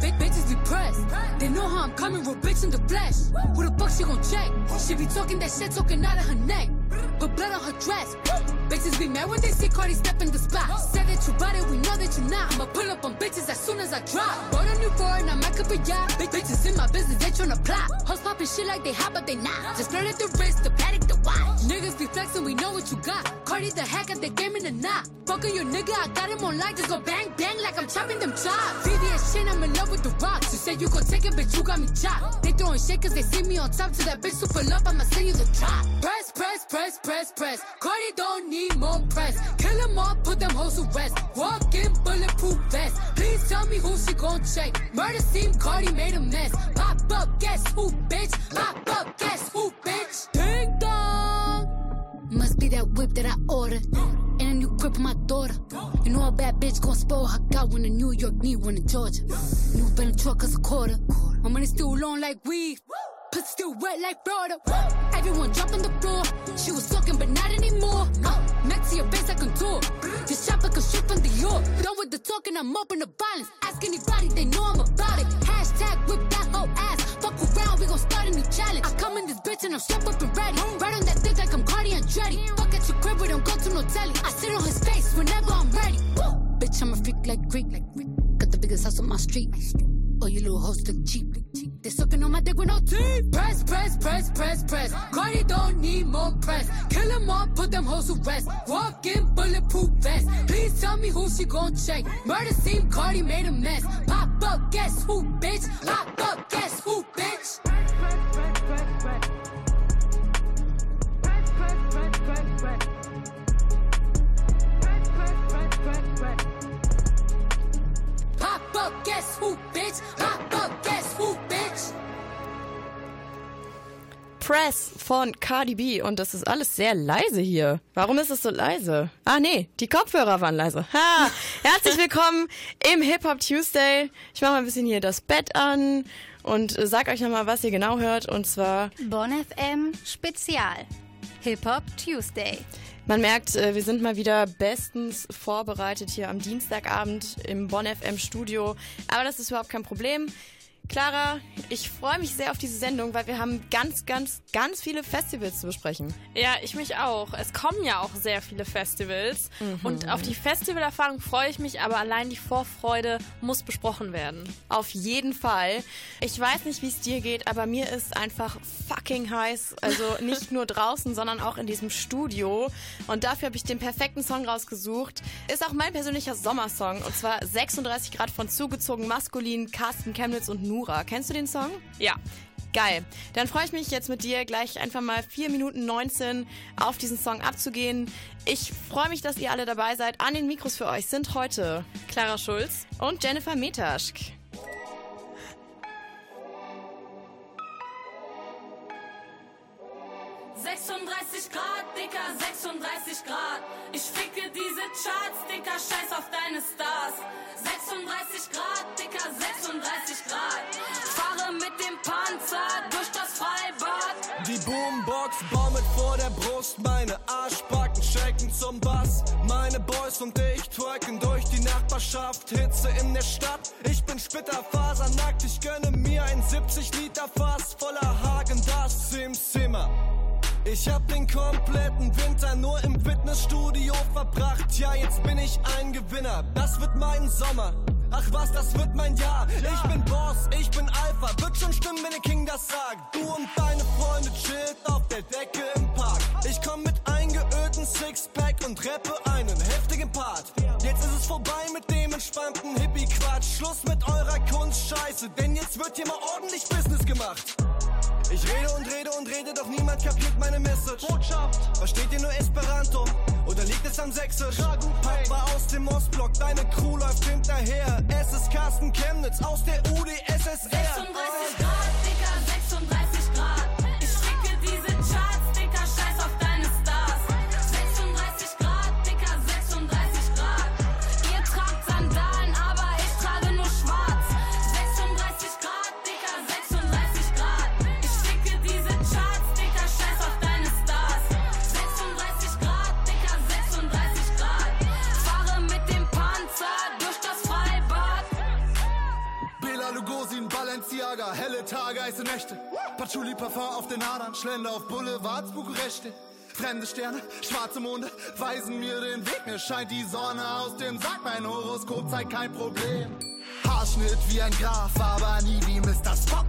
They bitches depressed. They know how I'm coming, real bitch in the flesh. Who the fuck she gon' check? She be talking that shit, talking out of her neck. Put blood on her dress. Bitches be mad when they see Cardi step in the spot. Said that you bought it, we know that you're not. I'ma pull up on bitches as soon as I drop. Bought a new foreign, I might could be yacht. Big bitches in my business, they tryna plot. Hoes popping shit like they hot, but they not. Just flirting the wrist, the paddock, the watch. Niggas be flexing, we know what you got. Cardi the hack at the game in the knot. Fucking your nigga, I got him on light. Just go bang, bang like I'm chopping them chops. VVS shit, I'm in love with the rocks. You said you gon' take it, bitch, you got me chopped. They throwing shit cause they see me on top. To that bitch super love, I'ma send you the drop. Press, press, press, press. Cardi don't need more press. Kill them all, put them hoes to rest. Walk in bulletproof vest. Please tell me who she gon' check. Murder scene, Cardi made a mess. Pop up, guess who, bitch? Pop up, guess who, bitch? Ding dong. Must be that whip that I ordered. And a new grip on my daughter. You know a bad bitch gon' spoil her got one in New York, need one in Georgia. New Bentley truck is a quarter. My money still long like weed. Pussy still wet like Florida. Everyone on the floor. She was talking, but not anymore. Uh, Maxi your face like a tour. This shop like a ship from the York. Done with the talking, I'm open to violence. Ask anybody, they know I'm about it. Hashtag whip that whole ass. Fuck around, we gon' start a new challenge. I come in this bitch and I'm strapped up and ready. Right on that dick like I'm Cardi and Dreddy. Fuck at your crib, we don't go to no telly. I sit on his face whenever I'm ready. Woo! Bitch, I'm a freak. Like Greek. Got the biggest house on my street. Oh, you little hoes look cheap. They sucking on my dick with no teeth. Press, press, press, press, press. Cardi don't need more press. Kill them all, put them hoes to rest. Walk in bulletproof vest. Please tell me who she gon' check. Murder scene, Cardi made a mess. Pop up, guess who, bitch? Pop up, guess who, bitch? Up, guess who, bitch? Pop up, guess who, bitch? Press von Cardi B und das ist alles sehr leise hier. Warum ist es so leise? Ah nee, die Kopfhörer waren leise. Ha! Herzlich willkommen im Hip Hop Tuesday. Ich mache mal ein bisschen hier das Bett an und sag euch nochmal, was ihr genau hört und zwar Bonn FM Spezial. Hip Hop Tuesday. Man merkt, äh, wir sind mal wieder bestens vorbereitet hier am Dienstagabend im Bonn FM Studio. Aber das ist überhaupt kein Problem. Clara, ich freue mich sehr auf diese Sendung, weil wir haben ganz, ganz, ganz viele Festivals zu besprechen. Ja, ich mich auch. Es kommen ja auch sehr viele Festivals. Und auf die Festivalerfahrung freue ich mich, aber allein die Vorfreude muss besprochen werden. Auf jeden Fall. Ich weiß nicht, wie es dir geht, aber mir ist einfach fucking heiß. Also nicht nur draußen, sondern auch in diesem Studio. Und dafür habe ich den perfekten Song rausgesucht. Ist auch mein persönlicher Sommersong. Und zwar 36 Grad von zugezogen maskulin, Carsten Chemnitz und Nura. Kennst du den Song? Ja. Geil. Dann freue ich mich jetzt mit dir gleich einfach mal 4 Minuten 19 auf diesen Song abzugehen. Ich freue mich, dass ihr alle dabei seid. An den Mikros für euch sind heute Clara Schulz. und Jennifer Metaschk. 36 Grad, Dicker, 36 Grad. Ich ficke diese Charts, Dicker, scheiß auf deine Stars. 36 Grad, Dicker, 36 Grad. Fahre mit dem Panzer durch das Freibad. Die Boombox baumelt vor der Brust, meine Arschbacken shaken zum Bass. Meine Boys und ich twerken durch die Nachbarschaft, Hitze in der Stadt. Ich bin splitterfasernackt, ich gönne mir ein 70 Liter Fass voller Hagen, das im Zimmer. Ich hab den kompletten Winter nur im Fitnessstudio verbracht. Ja, jetzt bin ich ein Gewinner. Das wird mein Sommer. Ach was, das wird mein Jahr. Ich bin Boss, ich bin Alpha. Wird schon stimmen, wenn der King das sagt. Du und deine Freunde chillt auf der Decke im Park. Ich komm mit eingeölten Sixpack und rappe einen heftigen Part. Jetzt ist es vorbei mit dem entspannten Hippie-Quatsch. Schluss mit eurer Kunstscheiße, denn jetzt wird hier mal ordentlich Business gemacht. Ich rede und rede und rede, doch niemand kapiert meine Message. Botschaft, versteht ihr nur Esperanto? Oder liegt es am Sächsisch? Papa aus dem Ostblock, deine Crew läuft hinterher. Es ist Carsten Chemnitz aus der UdSSR. 36 Grad, Dicker, Balenciaga, helle Tage, heiße Nächte. Patchouli Parfum auf den Adern, Schlender auf Boulevards, Bukareste. Fremde Sterne, schwarze Monde weisen mir den Weg. Mir scheint die Sonne aus dem Sack, mein Horoskop zeigt kein Problem. Haarschnitt wie ein Graf, aber nie wie Mr. Spock.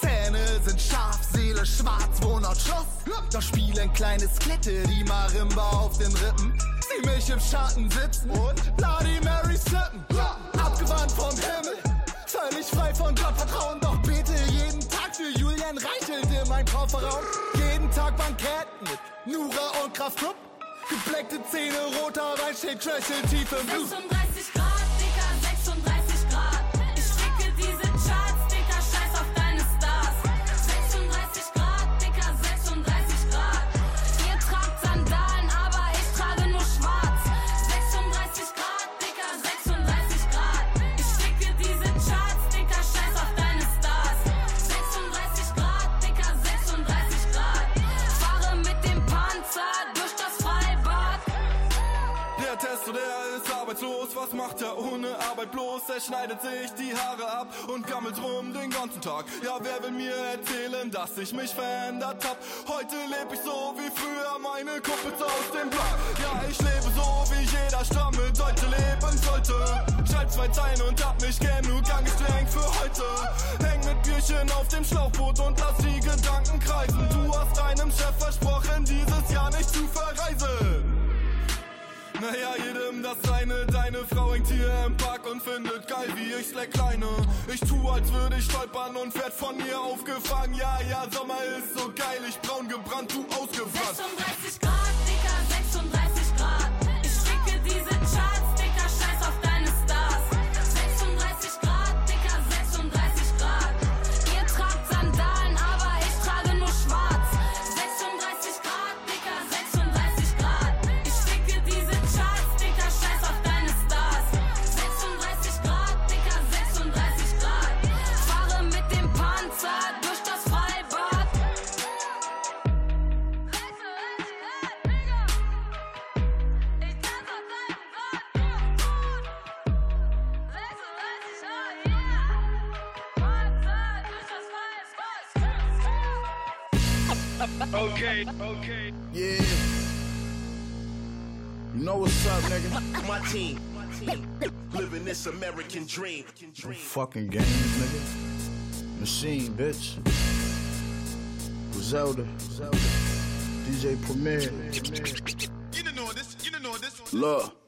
Zähne sind scharf, Seele schwarz, Wohnort Schloss. Doch spielen kleine Skelette die Marimba auf den Rippen. Sieh mich im Schatten sitzen und Bloody Mary sippen. Abgewandt vom Himmel, völlig frei von Gottvertrauen. Doch Reichelt in mein Kofferraum. Jeden Tag Bankett mit Nura und Kraft Club. Gebleckte Zähne, roter Wein steht Köchel tief Blut. 36 Grad, Dicker, 36 arbeitslos, was macht er ohne Arbeit bloß? Er schneidet sich die Haare ab und gammelt rum den ganzen Tag. Ja, wer will mir erzählen, dass ich mich verändert hab? Heute lebe ich so wie früher, meine Kumpels aus dem Block. Ja, ich lebe so, wie jeder stramme Deutsche leben sollte. Schreib zwei Zeilen und hab mich genug angestrengt für heute. Häng mit Bierchen auf dem Schlauchboot und lass die Gedanken kreisen. Du hast deinem Chef versprochen, dieses Jahr nicht zu verreisen. Naja, jedem das seine, deine Frau hängt hier im Park und findet geil, wie ich slackline. Ich tu, als würde ich stolpern und werd von ihr aufgefangen. Ja, ja, Sommer ist so geil, ich braun gebrannt, du ausgebrannt. 36 Grad, American dream. No fucking games, nigga. Machine, bitch. Griselda. DJ Premier. You know this. You know this. Look.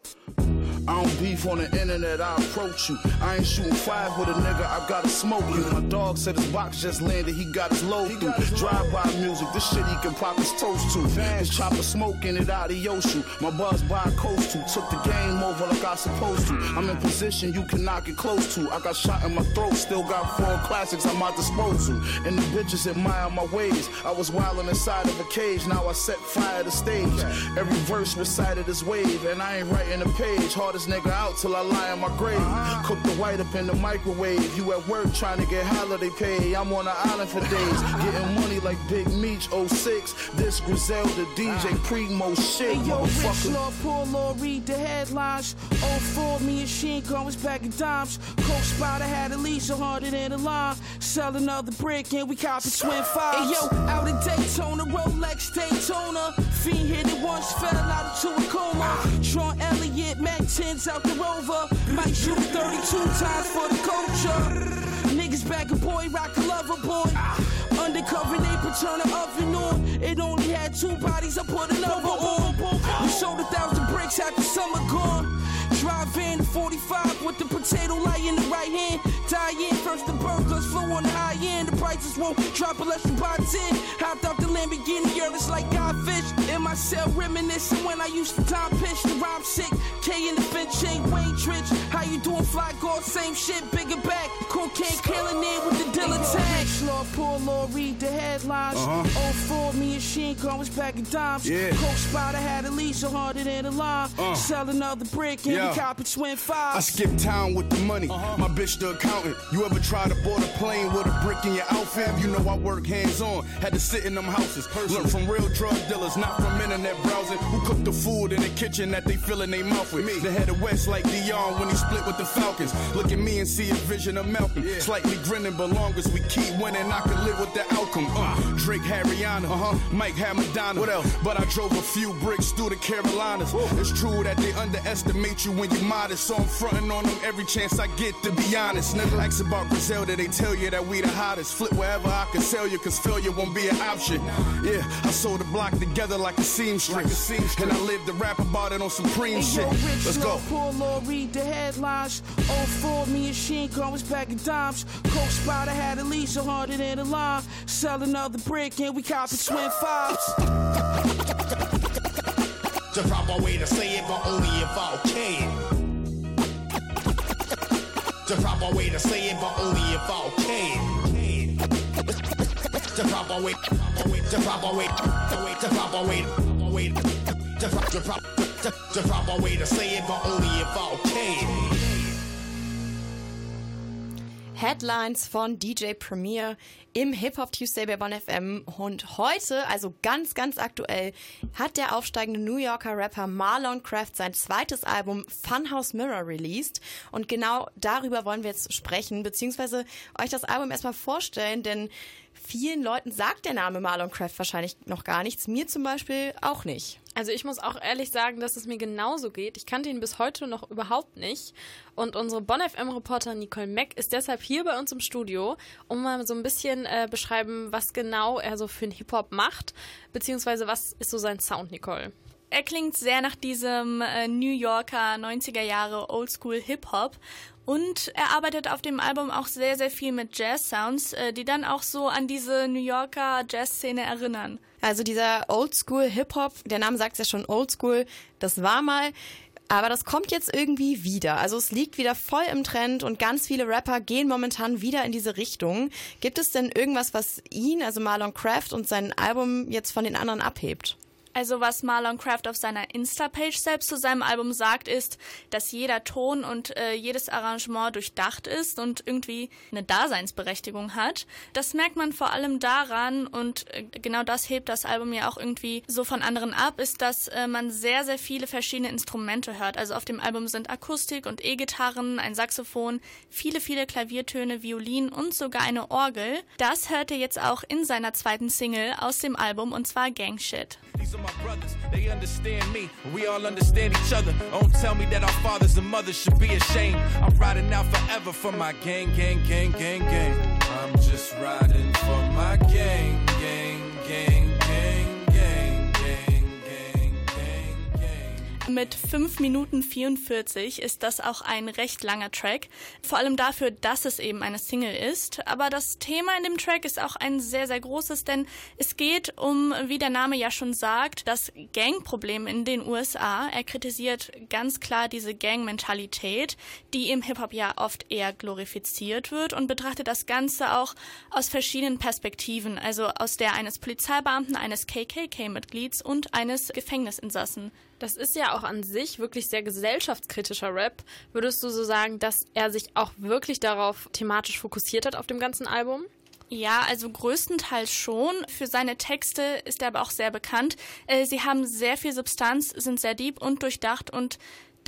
I don't beef on the internet, I approach you. I ain't shooting five with a nigga, I gotta smoke you. My dog said his box just landed, he got his load through. Drive by music, this shit he can pop his toast to. His chopper smoking it out of Yoshu. My buzz by coast to, took the game over like I supposed to. I'm in position you cannot get close to. I got shot in my throat, still got four classics at my disposal. And the bitches admire my ways. I was wildin' inside of a cage, now I set fire to stage. Every verse recited this wave, and I ain't writing a page. Hardest nigga out till I lie in my grave. Cook the white up in the microwave. You at work trying to get holiday pay. I'm on the island for days, getting money like Big Meech 06. This Griselda DJ Primo shit, Hey yo, Rich motherfucker. Lord, poor Lord, read the headlines. Oh, for me and Sheen Gun was back in dimes. Coke Spider had at least a hundred in the line. Sell another brick and we copy twin fives. Hey yo, out in Daytona, Rolex Daytona. Fiend hit it once, fell out into a coma. Sean Elliott, Mac 10s out the rover. Might shoot 32 times for the culture. Niggas back a boy, rock a lover boy. Undercover neighbor, turn the oven on. It only had two bodies, I put another on. We sold a thousand bricks after summer gone. Drive in 45 with the potato light in the right hand. Die in first the burglars flow on the high end. The prices won't drop unless you buy 10. Hopped out the Lamborghini, girl, it's like Godfish. In my cell reminiscing when I used to time pitch. The rhyme sick, K in the bench, ain't Wayne Trich. How you doing, fly golf? Same shit, bigger back. Cocaine killing it with the dealer tag. Rich poor Lord, read the headlines. Uh-huh. Oh, for me and Sheen back in dimes. Yeah. Coke Spider had at least a hundred in uh. the line. Sell another brick and Yeah. we copy twin I fives. skip town with the money. Uh-huh. My bitch the accountant. You ever try to board a plane with a brick in your outfit. You know I work hands on. Had to sit in them houses. Learn from real drug dealers, not from internet browsing. Who cook the food in the kitchen that they fill in their mouth with? Me. The head of West like Dion when he split with the Falcons. Look at me and see a vision of Malcolm. Slightly grinning, but long as we keep winning, I can live with the outcome. Uh, Drake had Rihanna, uh-huh. Mike had Madonna. What else? But I drove a few bricks through the Carolinas. It's true that they underestimate you when you're modest, so I'm fronting on them every chance I get to be honest. Nigga ask about Griselda, they tell you that we the hottest. Flip wherever I can sell you, cause failure won't be an option. Yeah, I sold the block together like a seamstress. And I lived to rap about it on Supreme Hey, yo, shit. rich Let's go. poor Lord, read the headlines. 04, me and Sheen was back in dimes. Coke Spider had at least a hundred in the line. Sell another brick and we copping twin fives. The proper way to say it, but only if I can. The proper way to say it, but only if I can. The proper way, the proper way, the way, the proper way, the way, the proper way to say it, but only if I can. Headlines von DJ Premier im Hip Hop Tuesday bei Bonn FM. Und heute, also ganz, ganz aktuell, hat der aufsteigende New Yorker Rapper Marlon Craft sein zweites Album Funhouse Mirror released. Und genau darüber wollen wir jetzt sprechen, beziehungsweise euch das Album erstmal vorstellen, denn vielen Leuten sagt der Name Marlon Craft wahrscheinlich noch gar nichts. Mir zum Beispiel auch nicht. Also ich muss auch ehrlich sagen, dass es mir genauso geht. Ich kannte ihn bis heute noch überhaupt nicht. Und unsere Bonn FM-Reporterin Nicole Mack ist deshalb hier bei uns im Studio, um mal so ein bisschen äh, beschreiben, was genau er so für einen Hip-Hop macht, beziehungsweise was ist so sein Sound, Nicole. Er klingt sehr nach diesem äh, New Yorker 90er Jahre Oldschool Hip-Hop. Und er arbeitet auf dem Album auch sehr, sehr viel mit Jazz-Sounds, äh, die dann auch so an diese New Yorker Jazz-Szene erinnern. Also dieser Oldschool Hip-Hop, der Name sagt ja schon Oldschool, das war mal. Aber das kommt jetzt irgendwie wieder. Also es liegt wieder voll im Trend und ganz viele Rapper gehen momentan wieder in diese Richtung. Gibt es denn irgendwas, was ihn, also Marlon Craft und sein Album jetzt von den anderen abhebt? Also was Marlon Craft auf seiner Insta-Page selbst zu seinem Album sagt, ist, dass jeder Ton und äh, jedes Arrangement durchdacht ist und irgendwie eine Daseinsberechtigung hat. Das merkt man vor allem daran und äh, genau das hebt das Album ja auch irgendwie so von anderen ab, ist, dass äh, man sehr, sehr viele verschiedene Instrumente hört. Also auf dem Album sind Akustik und E-Gitarren, ein Saxophon, viele, viele Klaviertöne, Violin und sogar eine Orgel. Das hört ihr jetzt auch in seiner zweiten Single aus dem Album und zwar Gang Shit. These are my brothers, they understand me, we all understand each other. Don't tell me that our fathers and mothers should be ashamed. I'm riding out forever for my gang, gang, gang, gang, gang. I'm just riding for my gang, gang, gang, Mit 5 Minuten 44 ist das auch ein recht langer Track. Vor allem dafür, dass es eben eine Single ist. Aber das Thema in dem Track ist auch ein sehr, sehr großes, denn es geht um, wie der Name ja schon sagt, das Gangproblem in den USA. Er kritisiert ganz klar diese Gang-Mentalität, die im Hip-Hop ja oft eher glorifiziert wird und betrachtet das Ganze auch aus verschiedenen Perspektiven. Also aus der eines Polizeibeamten, eines KKK-Mitglieds und eines Gefängnisinsassen. Das ist ja auch an sich wirklich sehr gesellschaftskritischer Rap. Würdest du so sagen, dass er sich auch wirklich darauf thematisch fokussiert hat auf dem ganzen Album? Ja, also größtenteils schon. Für seine Texte ist er aber auch sehr bekannt. Äh, Sie haben sehr viel Substanz, sind sehr deep und durchdacht und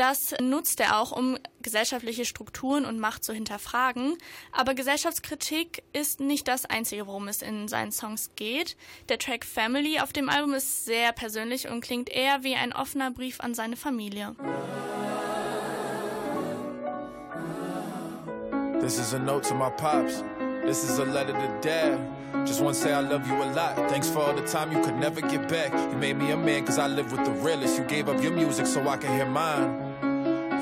das nutzt er auch, um gesellschaftliche Strukturen und Macht zu hinterfragen. Aber Gesellschaftskritik ist nicht das Einzige, worum es in seinen Songs geht. Der Track Family auf dem Album ist sehr persönlich und klingt eher wie ein offener Brief an seine Familie. This is a note to my pops. This is a letter to dad. Just want to say I love you a lot. Thanks for all the time you could never get back. You made me a man cause I live with the realest. You gave up your music so I can hear mine.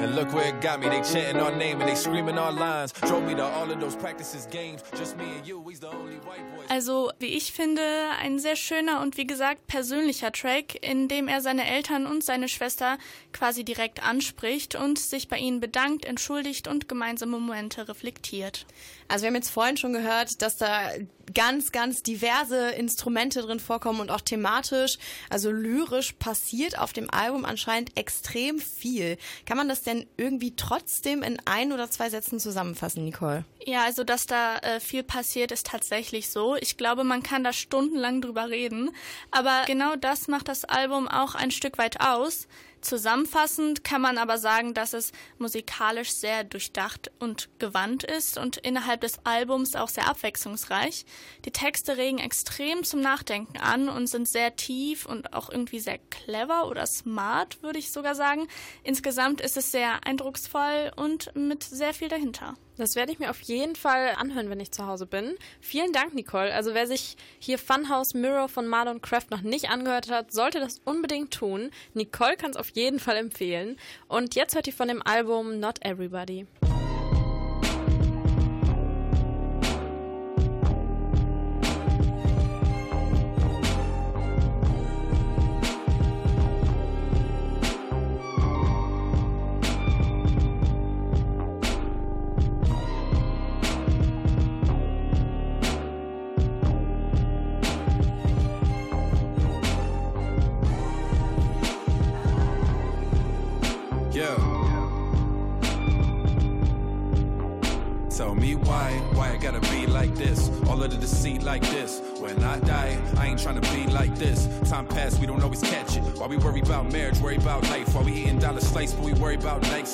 And look where it got me. They chanting our name and they screaming our lines. Drove me to all of those practices games. Just me and you, we's the only white boys. Also, wie ich finde, ein sehr schöner und wie gesagt persönlicher Track, in dem er seine Eltern und seine Schwester quasi direkt anspricht und sich bei ihnen bedankt, entschuldigt und gemeinsame Momente reflektiert. Also wir haben jetzt vorhin schon gehört, dass da ganz, ganz diverse Instrumente drin vorkommen und auch thematisch, also lyrisch passiert auf dem Album anscheinend extrem viel. Kann man das denn irgendwie trotzdem in ein oder zwei Sätzen zusammenfassen, Nicole? Ja, also dass da äh, viel passiert, ist tatsächlich so. Ich glaube, man kann da stundenlang drüber reden. Aber genau das macht das Album auch ein Stück weit aus. Zusammenfassend kann man aber sagen, dass es musikalisch sehr durchdacht und gewandt ist und innerhalb des Albums auch sehr abwechslungsreich. Die Texte regen extrem zum Nachdenken an und sind sehr tief und auch irgendwie sehr clever oder smart, würde ich sogar sagen. Insgesamt ist es sehr eindrucksvoll und mit sehr viel dahinter. Das werde ich mir auf jeden Fall anhören, wenn ich zu Hause bin. Vielen Dank, Nicole. Also wer sich hier Funhouse Mirror von Marlon Craft noch nicht angehört hat, sollte das unbedingt tun. Nicole kann es auf jeden Fall empfehlen. Und jetzt hört ihr von dem Album Not Everybody.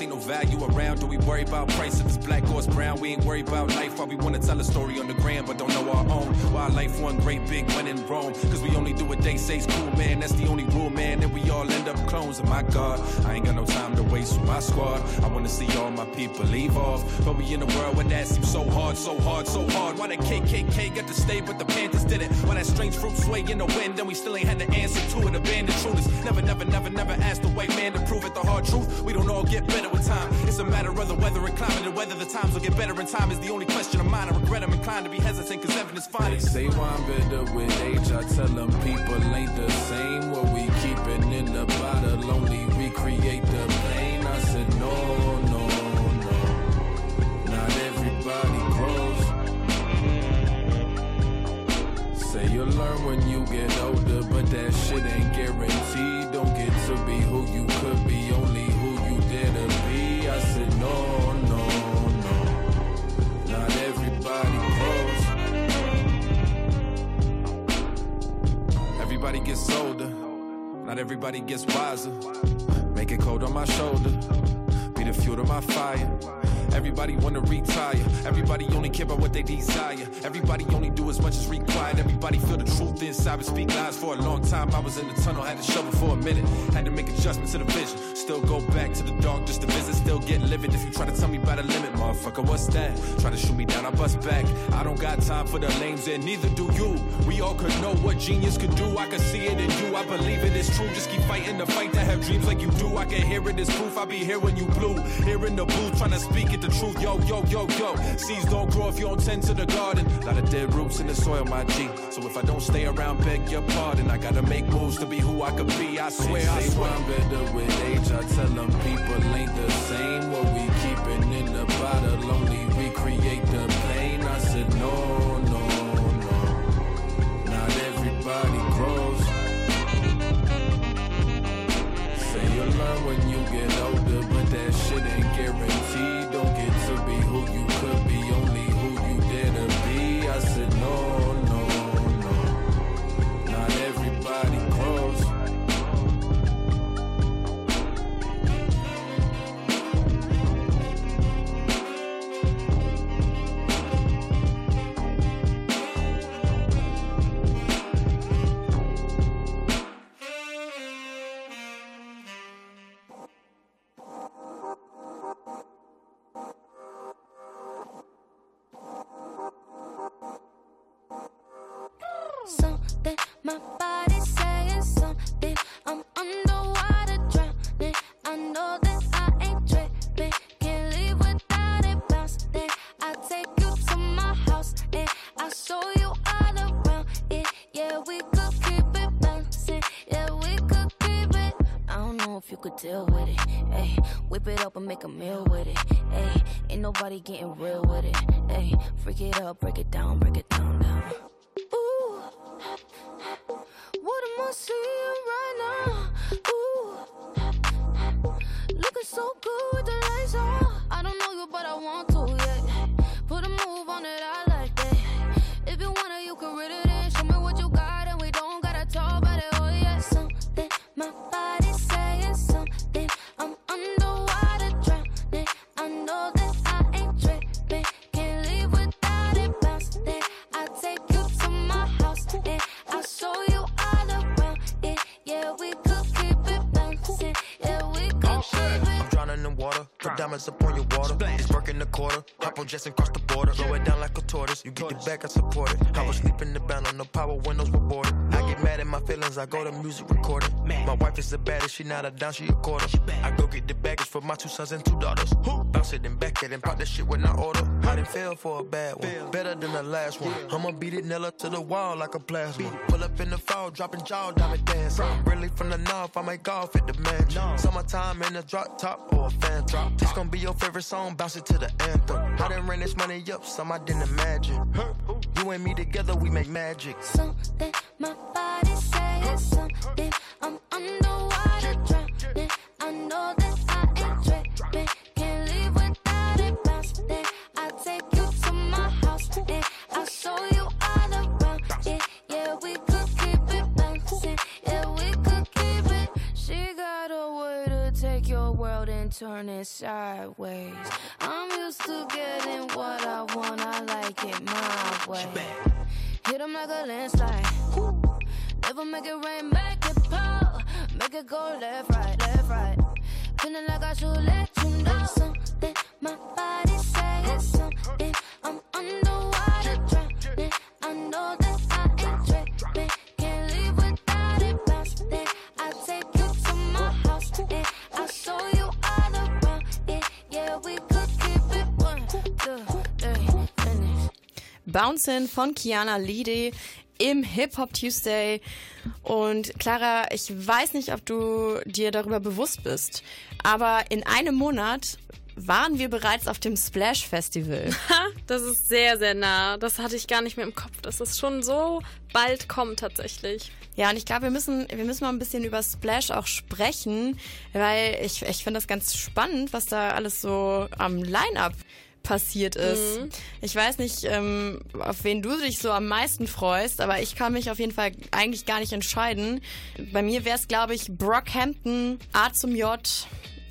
No value around. Do we worry about price? If it's black brown, we ain't worried about life. Why we wanna tell a story on the gram, but don't know our own. Why life one great big win in Rome. Cause we only do what they say's cool, man. That's the only rule, man. And we all end up clones. And my God, I ain't got no time to waste with my squad. I wanna see all my people leave off. But we in a world where that seems so hard, so hard, so hard. Why the KKK got to stay, but the Panthers didn't? Why that strange fruit sway in the wind, and we still ain't had the answer to it. Abandoned truthers. Never, never, never, never asked the white man to prove it. The hard truth, we don't all get better with time. It's a matter of the weather and climate, and whether the times will get better in time is the only question of mine. I regret I'm inclined to be hesitant, cause evidence fine. They say why I'm better with age. I tell them people ain't the same. What we keeping in the bottle only recreate the pain. I said no, no, no. Not everybody grows. Say you'll learn when you get older, but that shit ain't guaranteed. Don't get to be who you could be, only who you dare to be. I said no. Everybody grows. Everybody gets older, not everybody gets wiser. Make it cold on my shoulder, be the fuel to my fire. Everybody wanna retire. Everybody only care about what they desire. Everybody only do as much as required. Everybody feel the truth inside but speak lies for a long time. I was in the tunnel, had to shovel for a minute. Had to make adjustments to the vision. Still go back to the dark just to visit. Still get livid if you try to tell me about a limit, motherfucker. What's that? Try to shoot me down, I bust back. I don't got time for the lames and neither do you. We all could know what genius could do. I could see it in you. I believe it is true. Just keep fighting the fight that have dreams like you do. I can hear it as proof. I be here when you blue. Here in the booth trying to speak it the truth. Yo, yo, yo, yo. Seeds don't grow if you don't tend to the garden. Lot of dead roots in the soil, my G. So if I don't stay around, beg your pardon. I gotta make moves to be who I could be. I swear, I swear. I'm better with age. I tell them people ain't the same. What we keeping in the bottle only recreate the pain. I said no, no, no. Not everybody grows. Say you'll learn when you get older, but that shit ain't guaranteed. make a meal with it. Ayy, ain't nobody getting real with it. Ayy, freak it up, break it down, break it down, down. Ooh, what am I seeing right now? Ooh, looking so good. Diamonds up on your water. It's working the quarter. Hop on jets and cross the border. Throw it down like a tortoise. You get it back, I support it. I was sleeping the band on the power windows were boarded. I get mad at my feelings, I go to music recording. My wife is the baddest, she not a down, she a quarter. I go get the baggage for my two sons and two daughters. Bounce it and back it and pop that shit when I order. I didn't fail for a bad one. Better than the last one. I'ma beat it nail up to the wall like a plasma. Pull up in the fall, dropping jaw, diamond dance. Really from the north, I might golf at the mansion. Summertime in a drop top or a fan drop. This gon' be your favorite song, bounce it to the anthem. I done ran this money up, some I didn't imagine. You and me together, we make magic. Something my body's saying something. Turn it sideways. I'm used to getting what I want. I like it my way. Hit 'em like a landslide. Never make it rain, make it pour. Make it go left, right, left, right. Feeling like I should let you know something. My body's Bouncin' von Kiana Lide im Hip Hop Tuesday. Und Clara, ich weiß nicht, ob du dir darüber bewusst bist, aber in einem Monat waren wir bereits auf dem Splash Festival. Das ist sehr, sehr nah. Das hatte ich gar nicht mehr im Kopf, dass es schon so bald kommt tatsächlich. Ja, und ich glaube, wir müssen, wir müssen mal ein bisschen über Splash auch sprechen, weil ich, ich finde das ganz spannend, was da alles so am Line-Up passiert ist. Mhm. Ich weiß nicht, ähm, auf wen du dich so am meisten freust, aber ich kann mich auf jeden Fall eigentlich gar nicht entscheiden. Bei mir wäre es, glaube ich, Brockhampton, A zum J.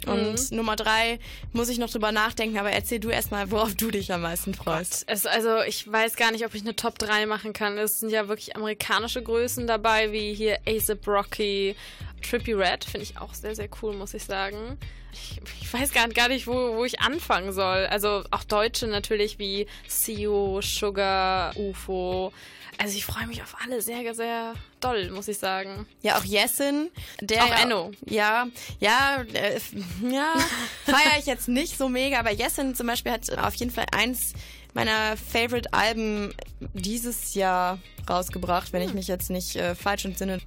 Und Mhm. Nummer drei muss ich noch drüber nachdenken, aber erzähl du erstmal, worauf du dich am meisten freust. Es, also ich weiß gar nicht, ob ich eine Top 3 machen kann. Es sind ja wirklich amerikanische Größen dabei, wie hier A$AP Rocky, Trippy Red, finde ich auch sehr, sehr cool, muss ich sagen. Ich, ich weiß gar, gar nicht, wo, wo ich anfangen soll. Also auch Deutsche natürlich wie Sio, Sugar, UFO. Also ich freue mich auf alle sehr, sehr doll, muss ich sagen. Ja, auch Jessin. Der Auch ja- Enno. Ja, ja, äh, ja, feiere ich jetzt nicht so mega, aber Jessin zum Beispiel hat auf jeden Fall eins meiner Favorite-Alben dieses Jahr rausgebracht, wenn ich mich jetzt nicht äh, falsch entsinne.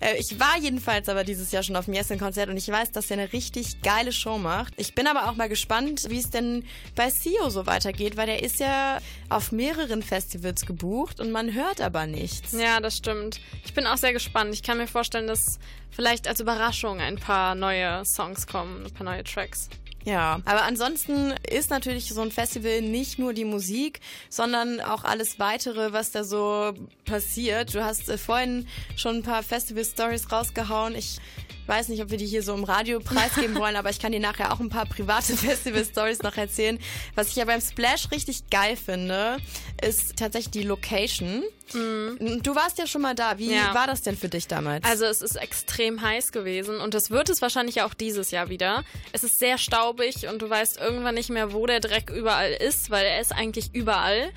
Äh, ich war jedenfalls aber dieses Jahr schon auf dem Jessin-Konzert und ich weiß, dass er eine richtig geile Show macht. Ich bin aber auch mal gespannt, wie es denn bei Sio so weitergeht, weil der ist ja auf mehreren Festivals gebucht und man hört aber nichts. Ja, das stimmt. Ich bin auch sehr gespannt. Ich kann mir vorstellen, dass vielleicht als Überraschung ein paar neue Songs kommen, ein paar neue Tracks. Ja, aber ansonsten ist natürlich so ein Festival nicht nur die Musik, sondern auch alles weitere, was da so passiert. Du hast äh, vorhin schon ein paar Festival-Stories rausgehauen. Ich weiß nicht, ob wir die hier so im Radio preisgeben wollen, aber ich kann dir nachher auch ein paar private Festival-Stories noch erzählen. Was ich ja beim Splash richtig geil finde, ist tatsächlich die Location. Du warst ja schon mal da. Wie Ja. war das denn für dich damals? Also es ist extrem heiß gewesen und das wird es wahrscheinlich auch dieses Jahr wieder. Es ist sehr staubig und du weißt irgendwann nicht mehr, wo der Dreck überall ist, weil er ist eigentlich überall.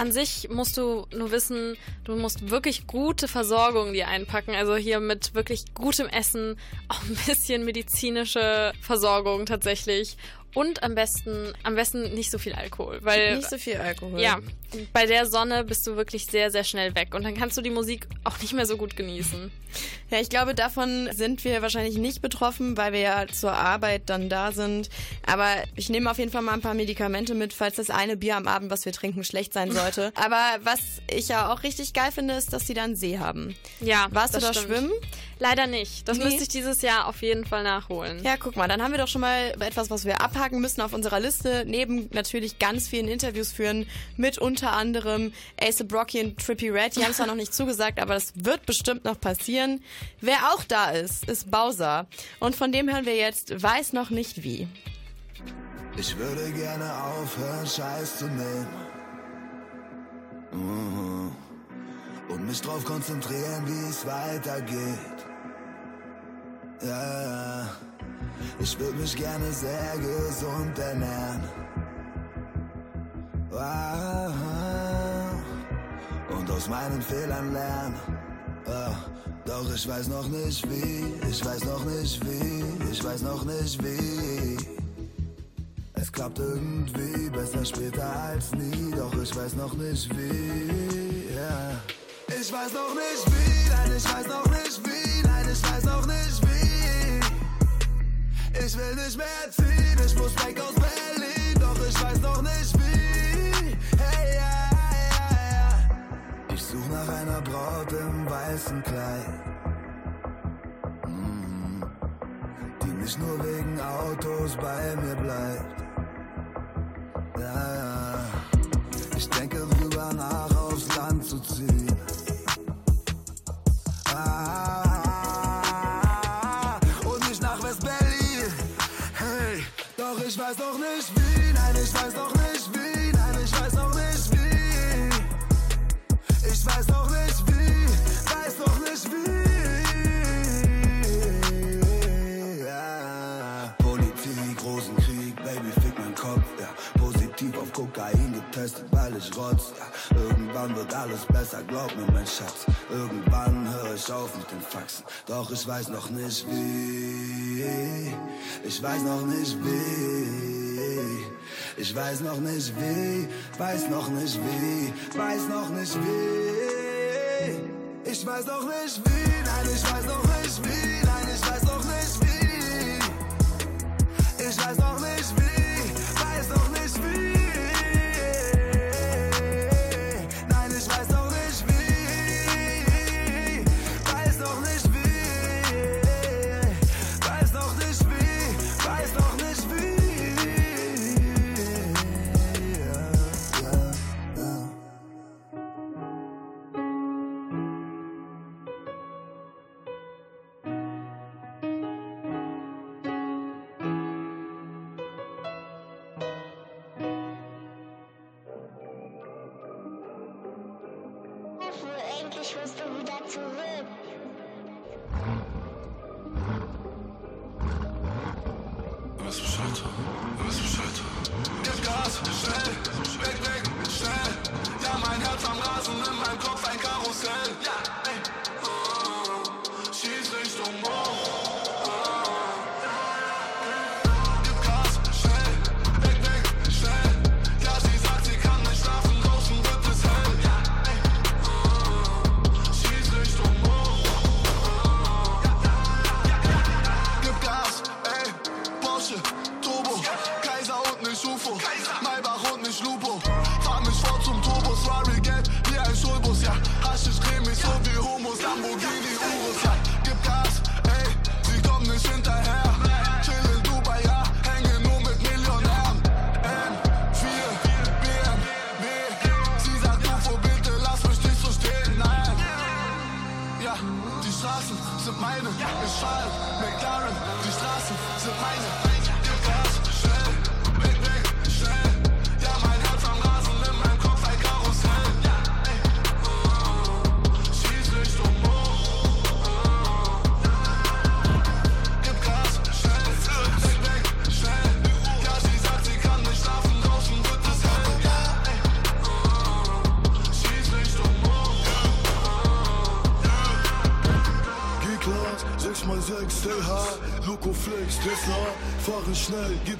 An sich musst du nur wissen, du musst wirklich gute Versorgung dir einpacken. Also hier mit wirklich gutem Essen, auch ein bisschen medizinische Versorgung tatsächlich. Und am besten, am besten nicht so viel Alkohol, weil nicht so viel Alkohol. ja, bei der Sonne bist du wirklich sehr, sehr schnell weg und dann kannst du die Musik auch nicht mehr so gut genießen. Ja, ich glaube, davon sind wir wahrscheinlich nicht betroffen, weil wir ja zur Arbeit dann da sind. Aber ich nehme auf jeden Fall mal ein paar Medikamente mit, falls das eine Bier am Abend, was wir trinken, schlecht sein sollte. Aber was ich ja auch richtig geil finde, ist, dass sie da einen See haben. Ja, Warst du da stimmt. schwimmen? Leider nicht. Das Nee. müsste ich dieses Jahr auf jeden Fall nachholen. Ja, guck mal, dann haben wir doch schon mal etwas, was wir abhaken müssen auf unserer Liste. Neben natürlich ganz vielen Interviews führen mit unter anderem Ace Brocky und Trippy Red. Die haben zwar noch nicht zugesagt, aber das wird bestimmt noch passieren. Wer auch da ist, ist Bowser. Und von dem hören wir jetzt Weiß noch nicht wie. Ich würde gerne aufhören, Scheiß zu nehmen. Mhm. Und mich drauf konzentrieren, wie es weitergeht. Ja, ja. Ich würde mich gerne sehr gesund ernähren. Und aus meinen Fehlern lernen. Ja. Doch ich weiß noch nicht wie, ich weiß noch nicht wie, ich weiß noch nicht wie. Es klappt irgendwie, besser später als nie, doch ich weiß noch nicht wie. Ja. Ich weiß noch nicht wie, nein, ich weiß noch nicht wie, nein, ich weiß noch nicht wie. Ich will nicht mehr ziehen, ich muss weg aus Berlin, doch ich weiß noch nicht wie. Nach einer Braut im weißen Kleid. Mm. Die nicht nur wegen Autos bei mir bleibt. Ja, ja. Ich denke drüber nach, aufs Land zu ziehen. Ah, und nicht nach West-Berlin. Hey, doch ich weiß noch nicht wie. Kokain getestet, weil ich rotz. Ja. Irgendwann wird alles besser, glaub mir, mein Schatz. Irgendwann höre ich auf mit den Faxen. Doch ich weiß noch nicht wie. Ich weiß noch nicht wie. Ich weiß noch nicht wie. Weiß noch nicht wie. Weiß noch nicht wie. Ich weiß noch nicht wie. Nein, ich weiß noch nicht wie. Nein, ich weiß noch nicht wie. Ich weiß noch nicht schnell, gib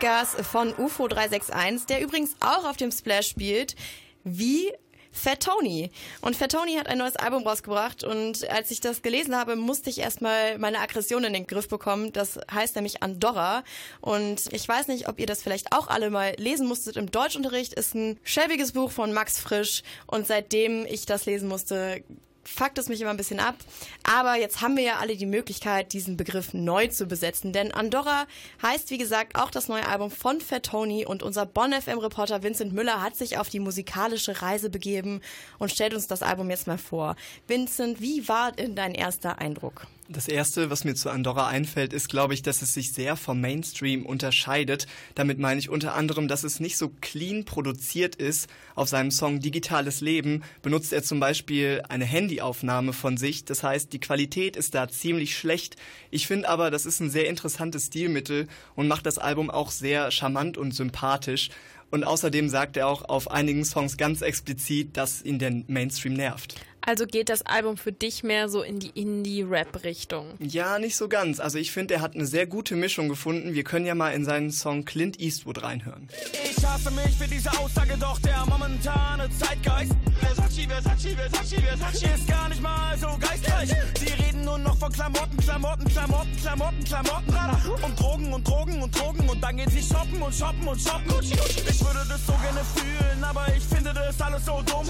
Gas von UFO 361, der übrigens auch auf dem Splash spielt, wie Fat Tony. Und Fat Tony hat ein neues Album rausgebracht und als ich das gelesen habe, musste ich erstmal meine Aggression in den Griff bekommen. Das heißt nämlich Andorra. Und ich weiß nicht, ob ihr das vielleicht auch alle mal lesen musstet im Deutschunterricht. Ist ein schäbiges Buch von Max Frisch und seitdem ich das lesen musste, fuckt es mich immer ein bisschen ab. Aber jetzt haben wir ja alle die Möglichkeit, diesen Begriff neu zu besetzen. Denn Andorra heißt, wie gesagt, auch das neue Album von Fat Tony und unser Bonn FM-Reporter Vincent Müller hat sich auf die musikalische Reise begeben und stellt uns das Album jetzt mal vor. Vincent, wie war denn dein erster Eindruck? Das erste, was mir zu Andorra einfällt, ist, glaube ich, dass es sich sehr vom Mainstream unterscheidet. Damit meine ich unter anderem, dass es nicht so clean produziert ist. Auf seinem Song Digitales Leben benutzt er zum Beispiel eine Handyaufnahme von sich. Das heißt, die Qualität ist da ziemlich schlecht. Ich finde aber, das ist ein sehr interessantes Stilmittel und macht das Album auch sehr charmant und sympathisch. Und außerdem sagt er auch auf einigen Songs ganz explizit, dass ihn der Mainstream nervt. Also geht das Album für dich mehr so in die Indie-Rap-Richtung? Ja, nicht so ganz. Also ich finde, er hat eine sehr gute Mischung gefunden. Wir können ja mal in seinen Song Clint Eastwood reinhören. Ich hasse mich für diese Aussage, doch der momentane Zeitgeist. Versace, Versace, Versace, Versace ist gar nicht mal so geistreich. Sie reden nur noch von Klamotten, Klamotten, Klamotten, Klamotten, Klamotten. Und Drogen und Drogen und Drogen. Und dann gehen sie shoppen und shoppen und shoppen. Ich würde das so gerne fühlen, aber ich finde das alles so dumm.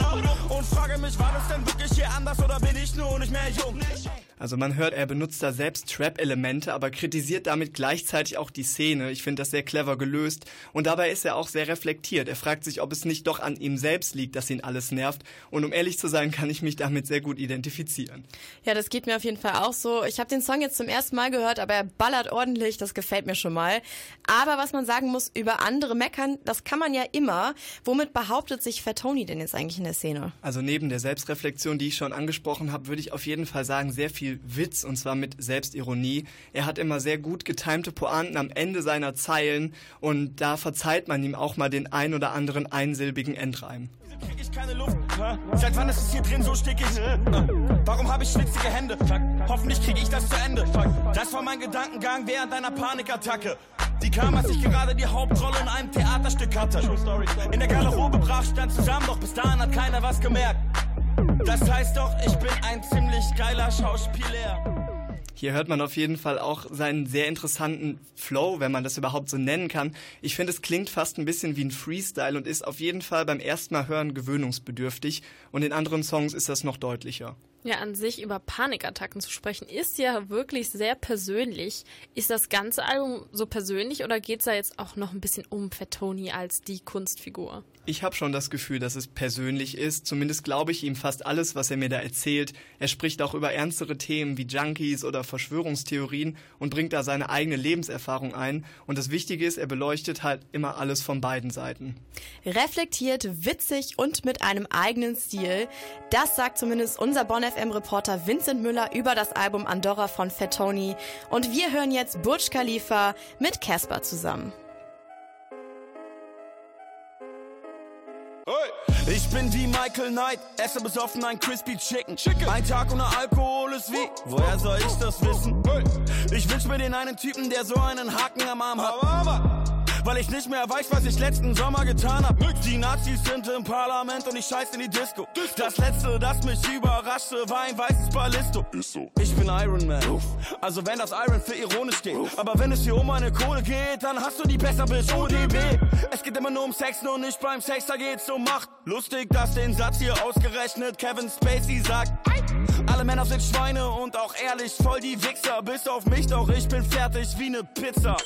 Und frage mich, war das denn wirklich hier anders oder bin ich nur nicht mehr jung? Also man hört, er benutzt da selbst Trap-Elemente, aber kritisiert damit gleichzeitig auch die Szene. Ich finde das sehr clever gelöst. Und dabei ist er auch sehr reflektiert. Er fragt sich, ob es nicht doch an ihm selbst liegt, dass ihn alles nervt. Und um ehrlich zu sein, kann ich mich damit sehr gut identifizieren. Ja, das geht mir auf jeden Fall auch so. Ich habe den Song jetzt zum ersten Mal gehört, aber er ballert ordentlich. Das gefällt mir schon mal. Aber was man sagen muss, über andere meckern, das kann man ja immer. Womit behauptet sich Fat Tony denn jetzt eigentlich in der Szene? Also neben der Selbstreflexion, die ich schon angesprochen habe, würde ich auf jeden Fall sagen, sehr viel Witz und zwar mit Selbstironie. Er hat immer sehr gut getimte Pointen am Ende seiner Zeilen und da verzeiht man ihm auch mal den ein oder anderen einsilbigen Endreim. Krieg ich keine Luft. Seit wann ist es hier drin so stickig? Warum habe ich schwitzige Hände? Hoffentlich kriege ich das zu Ende. Das war mein Gedankengang während einer Panikattacke. Die kam, als ich gerade die Hauptrolle in einem Theaterstück hatte. In der Garderobe brach stand zusammen, doch bis dahin hat keiner was gemerkt. Das heißt doch, ich bin ein ziemlich geiler Schauspieler. Hier hört man auf jeden Fall auch seinen sehr interessanten Flow, wenn man das überhaupt so nennen kann. Ich finde, es klingt fast ein bisschen wie ein Freestyle und ist auf jeden Fall beim ersten Mal hören gewöhnungsbedürftig. Und in anderen Songs ist das noch deutlicher. Ja, an sich über Panikattacken zu sprechen, ist ja wirklich sehr persönlich. Ist das ganze Album so persönlich oder geht es da jetzt auch noch ein bisschen um Fettoni als die Kunstfigur? Ich habe schon das Gefühl, dass es persönlich ist. Zumindest glaube ich ihm fast alles, was er mir da erzählt. Er spricht auch über ernstere Themen wie Junkies oder Verschwörungstheorien und bringt da seine eigene Lebenserfahrung ein. Und das Wichtige ist, er beleuchtet halt immer alles von beiden Seiten. Reflektiert, witzig und mit einem eigenen Stil. Das sagt zumindest unser Bonn FM-Reporter Vincent Müller über das Album Andorra von Fettoni. Und wir hören jetzt Burj Khalifa mit Casper zusammen. Ich bin wie Michael Knight, esse besoffen ein Crispy Chicken. Ein Tag ohne Alkohol ist wie, woher soll ich das wissen? Ich wünsch mir den einen Typen, der so einen Haken am Arm hat. Weil ich nicht mehr weiß, was ich letzten Sommer getan hab. Die Nazis sind im Parlament und ich scheiß in die Disco. Das letzte, das mich überraschte, war ein weißes Ballisto. Ich bin Iron Man. Also wenn das Iron für ironisch geht. Aber wenn es hier um meine Kohle geht, dann hast du die besser bis ODB. Es geht immer nur um Sex, nur nicht beim Sex, da geht's um Macht. Lustig, dass den Satz hier ausgerechnet Kevin Spacey sagt. Alle Männer sind Schweine und auch ehrlich voll die Wichser. Bis auf mich, doch ich bin fertig wie ne Pizza.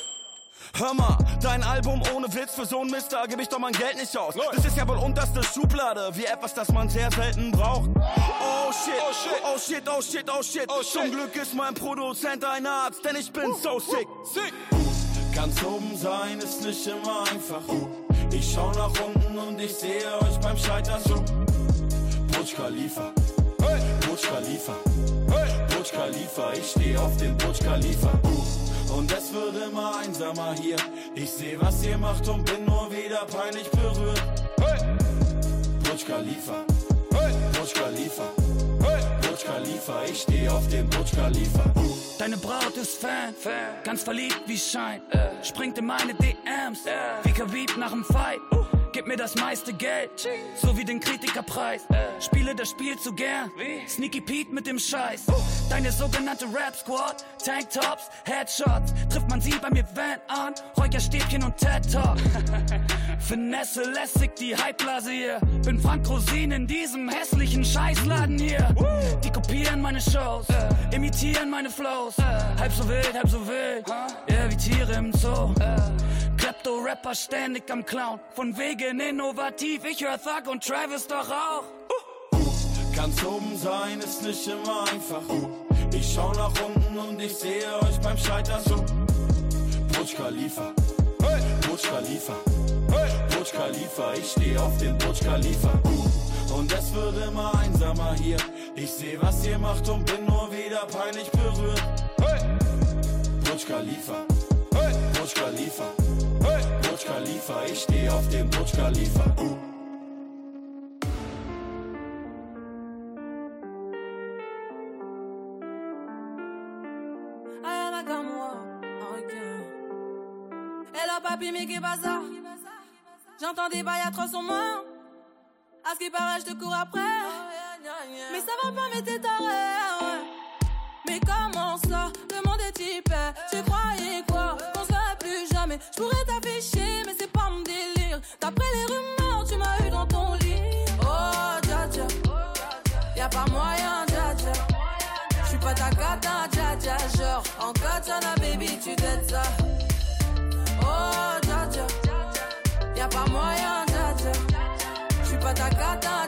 Hör mal, dein Album ohne Witz für so ein Mister gebe ich doch mein Geld nicht aus. Das ist ja wohl unterste Schublade, wie etwas, das man sehr selten braucht. Oh shit, oh shit, oh shit, oh shit. Zum Glück ist mein Produzent ein Arzt, denn ich bin so sick. Ganz oben sein ist nicht immer einfach. Ich schau nach unten und ich sehe euch beim Scheitern zu. Burj Khalifa, Burj Khalifa, Burj Khalifa. Ich steh auf dem Burj Khalifa. Und es wird immer einsamer hier. Ich seh, was ihr macht und bin nur wieder peinlich berührt. Burj Khalifa, Burj Khalifa, Burj Burj Khalifa, ich steh auf dem Burj Khalifa. Deine Braut ist Fan, ganz verliebt wie Schein. Springt in meine DMs, wie Khabib nach dem Fight. Gib mir das meiste Geld, so wie den Kritikerpreis. Spiele das Spiel zu gern, Sneaky Pete mit dem Scheiß. Deine sogenannte Rap Squad, Tanktops, Headshots. Trifft man sie bei mir Van an, Räucherstäbchen und TED Talk. Finesse lässig, die Hypeblase hier. Bin Frank Rosin in diesem hässlichen Scheißladen hier. Die kopieren meine Shows, imitieren meine Flows. Halb so wild, halb so wild, ja wie Tiere im Zoo. Klepto-Rapper ständig am Clown, von wegen innovativ. Ich hör Thug und Travis doch auch. Ganz oben sein ist nicht immer einfach. Ich schau nach unten und ich sehe euch beim Scheitern so. Burj Khalifa, Burj Khalifa, Burj Khalifa. Ich steh auf dem Burj Khalifa. Und es wird immer einsamer hier. Ich seh, was ihr macht und bin nur wieder peinlich berührt. Burj Khalifa, Burj Khalifa, Burj Khalifa. Ich steh auf dem Burj Khalifa. Hello papi, mais qu'est bazar J'entends des bails atroces sur moi. À ce qui paraît, je te cours après. Mais ça va pas, mais t'es taré. Mais comment ça? Le monde est type. Tu croyais quoi? Qu'on se verrait plus jamais. Je pourrais mais c'est pas mon délire. D'après les rumeurs, tu m'as eu dans ton lit. Oh, dja dja. Y'a pas moyen, dja dja. J'suis pas ta cata, dja dja. Genre, en katana, baby, tu t'aides ça. Oh, dja dja. Y'a pas moyen, dja dja. J'suis pas ta cata,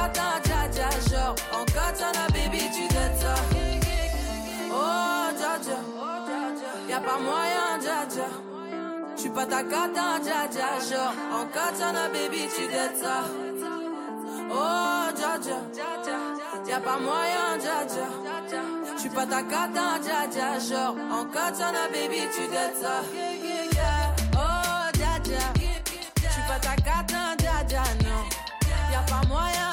Cata, dja dja. Genre, en katana, baby, tu t'aides ça. Oh, dja dja. Y'a pas moyen, dja. J'suis pas ta cata, dja dja. Genre, en katana, baby, tu t'aides ça. Oh, dja dja. Y'a pas moyen, dja dja. J'suis pas ta cata, dja dja. Genre, en katana, baby, tu t'aides ça. Oh, dja dja. J'suis pas ta dja, non. Y'a pas moyen,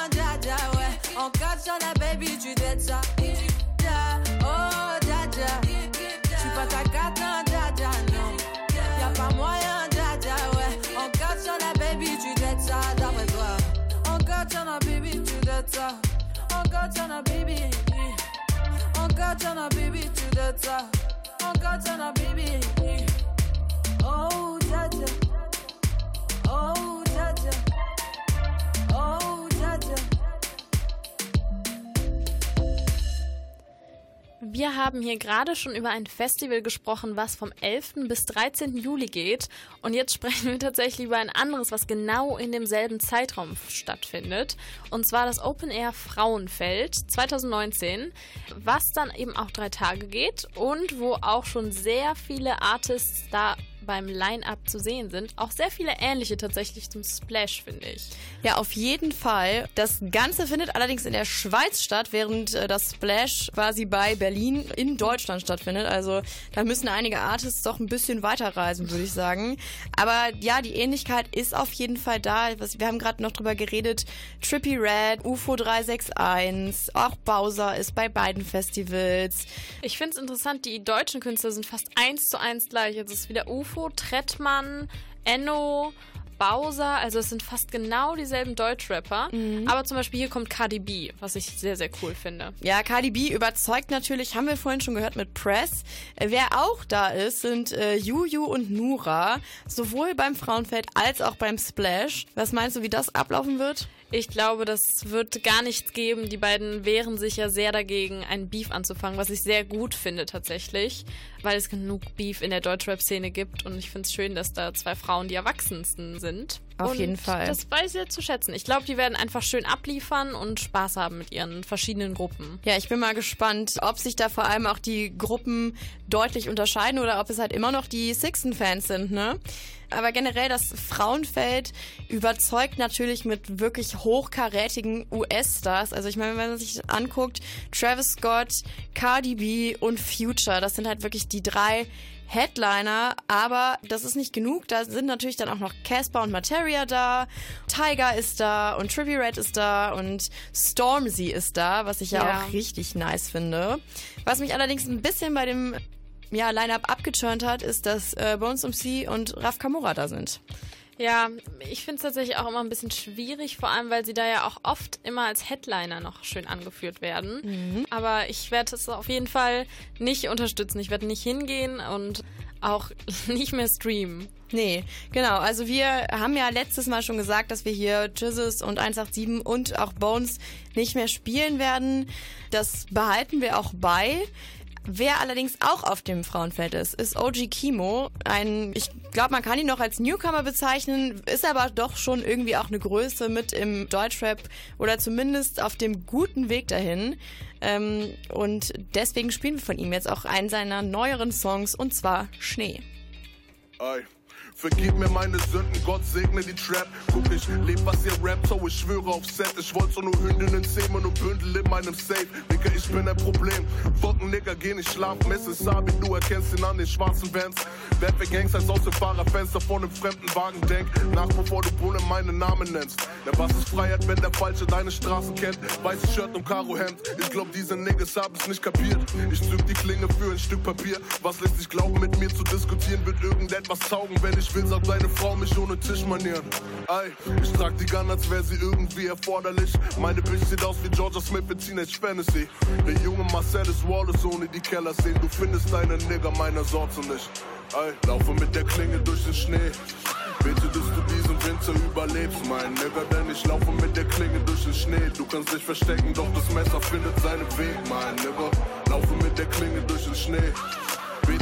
En cas sur baby, tu dettes ça. Oh, dada. Tu pas ta carte, un dada, non. Y'a pas moyen, dada, ouais. En cas sur la baby, tu dettes oh, ça, d'après toi. En cas baby, tu dettes ça. En cas sur la baby. En cas baby, tu dettes ça. En cas sur la baby. Oh. Oh. Wir haben hier gerade schon über ein Festival gesprochen, was vom 11. bis 13. Juli geht. Und jetzt sprechen wir tatsächlich über ein anderes, was genau in demselben Zeitraum stattfindet. Und zwar das Open Air Frauenfeld 2019, was dann eben auch drei Tage geht und wo auch schon sehr viele Artists da beim Line-Up zu sehen sind. Auch sehr viele ähnliche tatsächlich zum Splash, finde ich. Ja, auf jeden Fall. Das Ganze findet allerdings in der Schweiz statt, während äh, das Splash quasi bei Berlin in Deutschland stattfindet. Also da müssen einige Artists doch ein bisschen weiterreisen, würde ich sagen. Aber ja, die Ähnlichkeit ist auf jeden Fall da. Wir haben gerade noch drüber geredet. Trippy Red, UFO 361, auch Bowser ist bei beiden Festivals. Ich finde es interessant, die deutschen Künstler sind fast eins zu eins gleich. Es ist wieder UFO, Trettmann, Enno, Bowser, also es sind fast genau dieselben Deutschrapper. Aber zum Beispiel hier kommt Cardi B, was ich sehr, sehr cool finde. Ja, Cardi B überzeugt natürlich, haben wir vorhin schon gehört mit Press. Äh, Wer auch da ist, sind äh, Juju und Nura, sowohl beim Frauenfeld als auch beim Splash. Was meinst du, wie das ablaufen wird? Ich glaube, das wird gar nichts geben. Die beiden wehren sich ja sehr dagegen, einen Beef anzufangen, was ich sehr gut finde tatsächlich, weil es genug Beef in der Deutschrap-Szene gibt und ich finde es schön, dass da zwei Frauen die Erwachsensten sind. Auf und jeden Fall. Das weiß ich zu schätzen. Ich glaube, die werden einfach schön abliefern und Spaß haben mit ihren verschiedenen Gruppen. Ja, ich bin mal gespannt, ob sich da vor allem auch die Gruppen deutlich unterscheiden oder ob es halt immer noch die Sixten-Fans sind, ne? Aber generell das Frauenfeld überzeugt natürlich mit wirklich hochkarätigen US-Stars. Also ich meine, wenn man sich anguckt, Travis Scott, Cardi B und Future, das sind halt wirklich die drei Headliner, aber das ist nicht genug. Da sind natürlich dann auch noch Casper und Materia da, Tiger ist da und Trippie Red ist da und Stormzy ist da, was ich ja, Ja. auch richtig nice finde. Was mich allerdings ein bisschen bei dem ja, Line-Up abgeturnt hat, ist, dass äh, Bones MC und Raf Kamora da sind. Ja, ich finde es tatsächlich auch immer ein bisschen schwierig, vor allem weil sie da ja auch oft immer als Headliner noch schön angeführt werden. Aber ich werde es auf jeden Fall nicht unterstützen. Ich werde nicht hingehen und auch nicht mehr streamen. Nee, genau. Also wir haben ja letztes Mal schon gesagt, dass wir hier Jesus und 187 und auch Bones nicht mehr spielen werden. Das behalten wir auch bei. Wer allerdings auch auf dem Frauenfeld ist, ist OG Kimo. Ein, ich glaube, man kann ihn noch als Newcomer bezeichnen, ist aber doch schon irgendwie auch eine Größe mit im Deutschrap oder zumindest auf dem guten Weg dahin. Ähm, und deswegen spielen wir von ihm jetzt auch einen seiner neueren Songs und zwar Schnee. Ey. Vergib mir meine Sünden, Gott segne die Trap. Guck, ich leb, was ihr rappt, so ich schwöre auf Set. Ich wollte so nur Hündinnen zähmen und Bündel in meinem Safe. Nigga, ich bin ein Problem. Bocken, Nigga, geh nicht schlafen. Es Sabi, du erkennst ihn an den schwarzen Vans. Werd wie Gangsters aus dem Fahrerfenster von einem fremden Wagen denk. Nach bevor du Brunnen meinen Namen nennst. Der was ist Freiheit, wenn der Falsche deine Straßen kennt? Weißes Shirt und Karohemd. Ich glaub, diese Niggas haben's nicht kapiert. Ich zück die Klinge für ein Stück Papier. Was lässt dich glauben, mit mir zu diskutieren? Wird irgendetwas taugen, wenn ich will, sagt deine Frau mich ohne Tischmanieren. Ey, ich trag die Gun, als wäre sie irgendwie erforderlich. Meine Bitch sieht aus wie Georgia Smith mit Teenage Fantasy. Der junge Marcellus Wallace ohne die Keller sehen. Du findest deine Nigger meiner Sorte nicht. Ey, laufe mit der Klinge durch den Schnee. Bitte, dass du diesen Winter überlebst, mein Nigger, denn ich laufe mit der Klinge durch den Schnee. Du kannst dich verstecken, doch das Messer findet seinen Weg, mein Nigger. Laufe mit der Klinge durch den Schnee.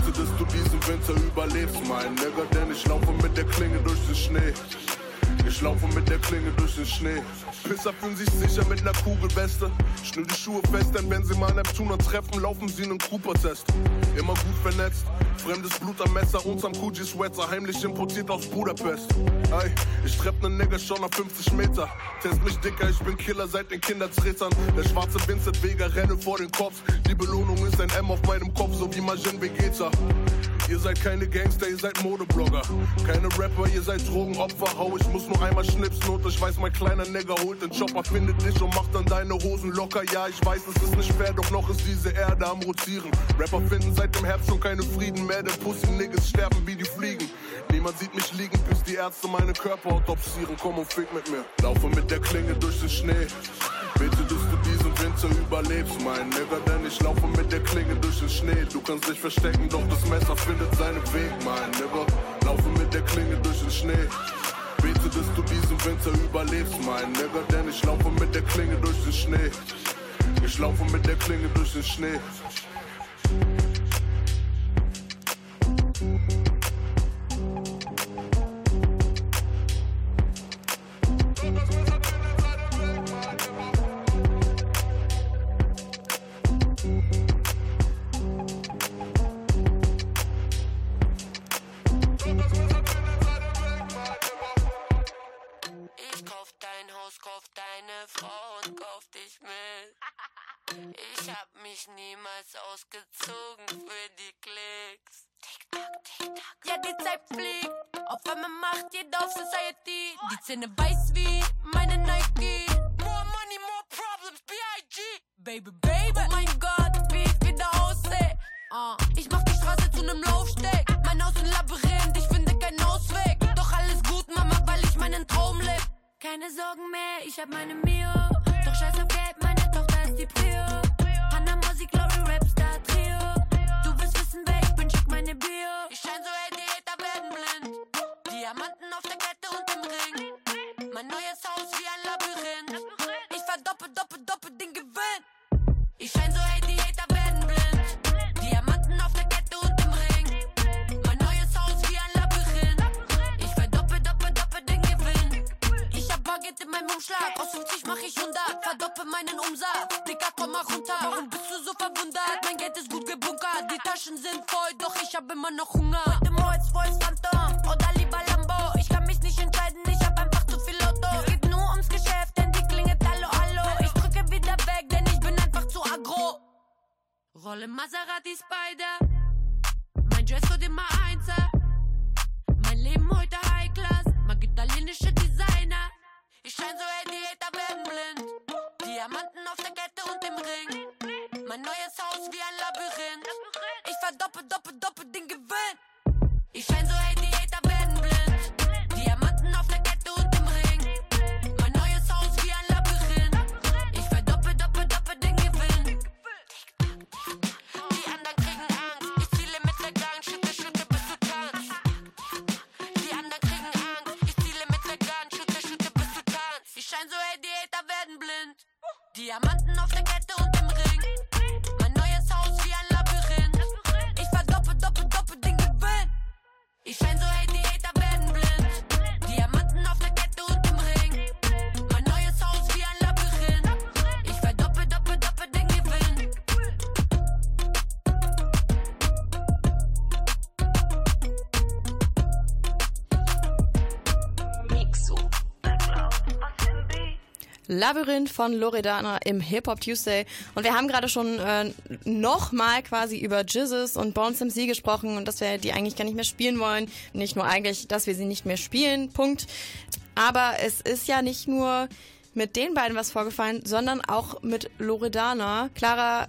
Dass du diesen Winter überlebst, mein Nigger, denn ich laufe mit der Klinge durch den Schnee. Ich laufe mit der Klinge durch den Schnee. Pisser fühlen sich sicher mit ner Kugelweste. Schnür die Schuhe fest, denn wenn sie mal Neptuner treffen, laufen sie nen Cooper-Test. Immer gut vernetzt. Fremdes Blut am Messer, unterm Coogee-Sweater, heimlich importiert aus Budapest. Ey, ich trepp nen Nigger schon auf 50 Meter. Test mich dicker, ich bin Killer seit den Kindertretern. Der schwarze Vincent Vega renne vor den Kopf. Die Belohnung ist ein M auf meinem Kopf, so wie Majin Vegeta. Ihr seid keine Gangster, ihr seid Modeblogger. Keine Rapper, ihr seid Drogenopfer. Hau, ich muss nur einmal schnipsen und ich weiß, mein kleiner Nigger holt den Chopper, findet dich und macht dann deine Hosen locker. Ja, ich weiß, es ist nicht fair, doch noch ist diese Erde am Rotieren. Rapper finden seit dem Herbst schon keine Frieden mehr, denn Pussy Niggas sterben wie die Fliegen. Niemand sieht mich liegen, bis die Ärzte meine Körper autopsieren. Komm und fick mit mir. Laufe mit der Klinge durch den Schnee. Bitte, dass du diesen Winter überlebst, mein Nigger, denn ich laufe mit der Klinge durch den Schnee. Du kannst dich verstecken, doch das Messer findet seinen Weg, mein Nigger. Laufe mit der Klinge durch den Schnee. Dass du diesen Winter überlebst, mein Nigger, denn ich laufe mit der Klinge durch den Schnee. Ich laufe mit der Klinge durch den Schnee. Deine Frau und kauf dich mit. Ich hab mich niemals ausgezogen für die Klicks. Tick-Tack, Tick-Tack. Ja, die Zeit fliegt. Auf einmal macht jeder auf Society. Die Zähne weiß wie meine Nike. More money, more problems, B.I.G. Baby, baby. Oh mein Gott, wie ich wieder aussehe. Ah, Ich mach die Straße zu nem Laufsteg. Mein Haus ein Labyrinth, ich finde keinen Ausweg. Doch alles gut, Mama, weil ich keine Sorgen mehr, ich hab meine Mio. Doch scheiß auf Geld, meine Tochter ist die Prio. Hannah Musik, Glory, Rapstar, Trio. Du willst wissen, wer ich bin, schick meine Bio. Ich schein so, ey, die Hater werden blind. Diamanten auf der Kette und im Ring. Mein neues Haus ich hab immer Labyrinth von Loredana im Hip Hop Tuesday. Und wir haben gerade schon äh, nochmal quasi über Jizzes und Bones MC gesprochen und dass wir die eigentlich gar nicht mehr spielen wollen. Nicht nur eigentlich, dass wir sie nicht mehr spielen, Punkt. Aber es ist ja nicht nur mit den beiden was vorgefallen, sondern auch mit Loredana. Clara,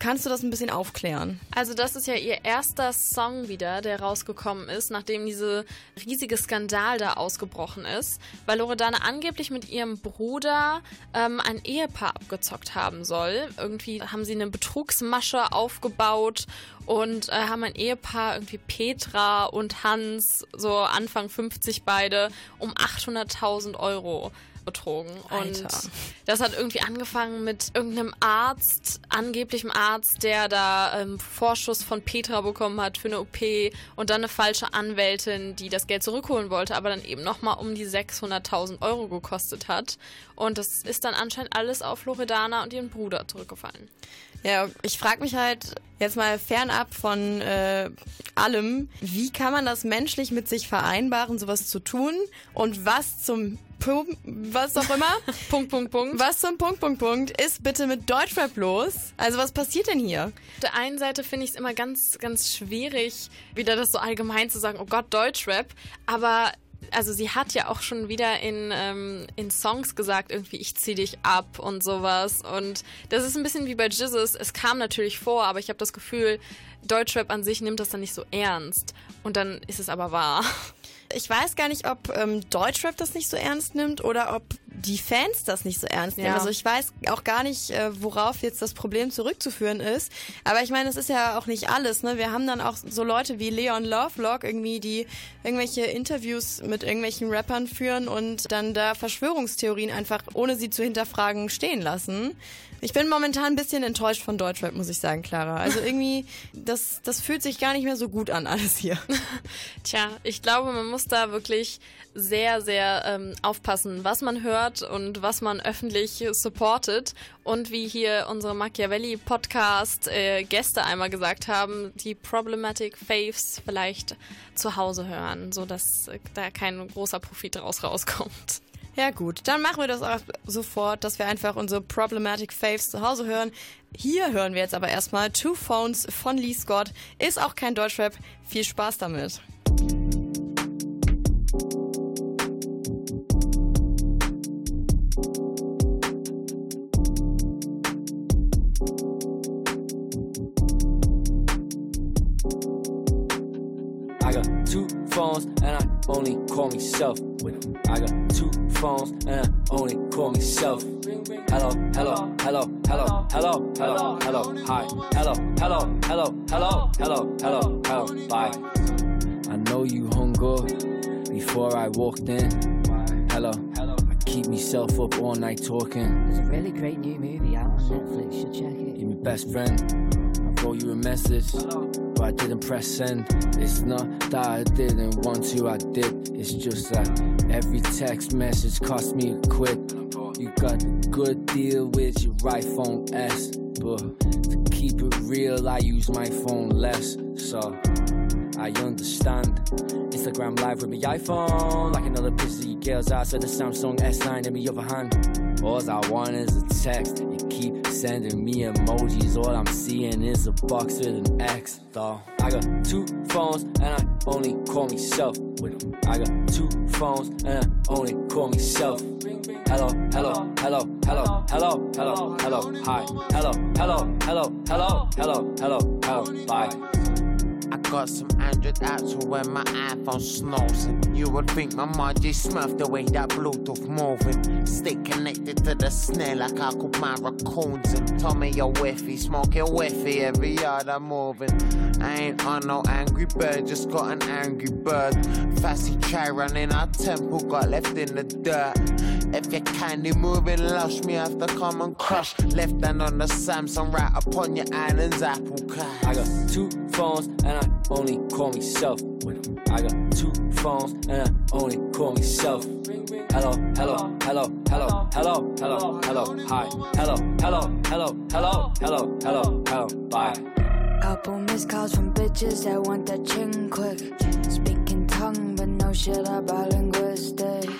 kannst du das ein bisschen aufklären? Also das ist ja ihr erster Song wieder, der rausgekommen ist, nachdem diese riesige Skandal da ausgebrochen ist, weil Loredana angeblich mit ihrem Bruder ähm, ein Ehepaar abgezockt haben soll. Irgendwie haben sie eine Betrugsmasche aufgebaut und äh, haben ein Ehepaar, irgendwie Petra und Hans, so Anfang 50 beide, um 800.000 Euro betrogen. Alter. Und das hat irgendwie angefangen mit irgendeinem Arzt, angeblichem Arzt, der da ähm, Vorschuss von Petra bekommen hat für eine OP und dann eine falsche Anwältin, die das Geld zurückholen wollte, aber dann eben nochmal um die 600.000 Euro gekostet hat. Und das ist dann anscheinend alles auf Loredana und ihren Bruder zurückgefallen. Ja, ich frage mich halt jetzt mal fernab von äh, allem, wie kann man das menschlich mit sich vereinbaren, sowas zu tun und was zum Punkt, was auch immer, Punkt, Punkt, Punkt. was zum Punkt, Punkt, Punkt ist bitte mit Deutschrap los? Also was passiert denn hier? Auf der einen Seite finde ich es immer ganz, ganz schwierig, wieder das so allgemein zu sagen, oh Gott, Deutschrap. Aber also sie hat ja auch schon wieder in, ähm, in Songs gesagt, irgendwie, ich zieh dich ab und sowas. Und das ist ein bisschen wie bei Jizzes. Es kam natürlich vor, aber ich habe das Gefühl, Deutschrap an sich nimmt das dann nicht so ernst. Und dann ist es aber wahr. Ich weiß gar nicht, ob ähm, Deutschrap das nicht so ernst nimmt oder ob die Fans das nicht so ernst nehmen. Ja. Also ich weiß auch gar nicht, äh, worauf jetzt das Problem zurückzuführen ist. Aber ich meine, es ist ja auch nicht alles. Ne? Wir haben dann auch so Leute wie Leon Lovelock irgendwie, die irgendwelche Interviews mit irgendwelchen Rappern führen und dann da Verschwörungstheorien einfach, ohne sie zu hinterfragen, stehen lassen. Ich bin momentan ein bisschen enttäuscht von Deutschrap, muss ich sagen, Clara. Also irgendwie, das, das fühlt sich gar nicht mehr so gut an, alles hier. Tja, ich glaube, man muss da wirklich sehr, sehr ähm, aufpassen, was man hört und was man öffentlich supportet. Und wie hier unsere Machiavelli-Podcast-Gäste einmal gesagt haben, die Problematic Faves vielleicht zu Hause hören, sodass äh, da kein großer Profit draus rauskommt. Ja gut, dann machen wir das auch sofort, dass wir einfach unsere Problematic Faves zu Hause hören. Hier hören wir jetzt aber erstmal Two Phones von Lee Scott. Ist auch kein Deutschrap. Viel Spaß damit. I got two phones, and I only call myself. I got two phones and I only call myself. Hello, hello, hello, hello, hello, hello, hello, hi. Hello, hello, hello, hello, hello, hello, hello, bye. I know you hung up before I walked in. Hello, hello. I keep myself up all night talking. There's a really great new movie out on Netflix. You should check it. You're my best friend. I wrote you a message, but I didn't press send. It's not that I didn't want to, I did. It's just that every text message cost me a quid. You got a good deal with your iPhone S, but to keep it real, I use my phone less. So I understand. Instagram live with my iPhone, like another busy girl's ass with a Samsung S9 in my other hand. All I want is a text. You keep sending me emojis. All I'm seeing is a box with an X, though. I got two phones and I only call myself. Wait, I got two phones and I only call myself. Hello, hello, hello, hello, hello, hello, hello, hi. Hello, hello, hello, hello, hello, hello, hello, bye. I got some Android apps for when my iPhone snoozing. You would think my just smurfed the way that Bluetooth moving. Stay connected to the snare like I could my raccoons. And tell me your whiffy, smoking whiffy every yard I'm moving. I ain't on no angry bird, just got an angry bird. Fassy try running our temple, got left in the dirt. If you candy moving lush, me have to come and crush. Left hand on the Samsung, right upon your island's apple cut. I got two phones and I only call myself. I got two phones and I only call myself. Hello, hello, hello, hello, hello, hello, hello, hi. Hello, hello, hello, hello, hello, hello, hello, bye. Couple missed calls from bitches that want that ching quick. Speaking tongue, but no shit about linguistic.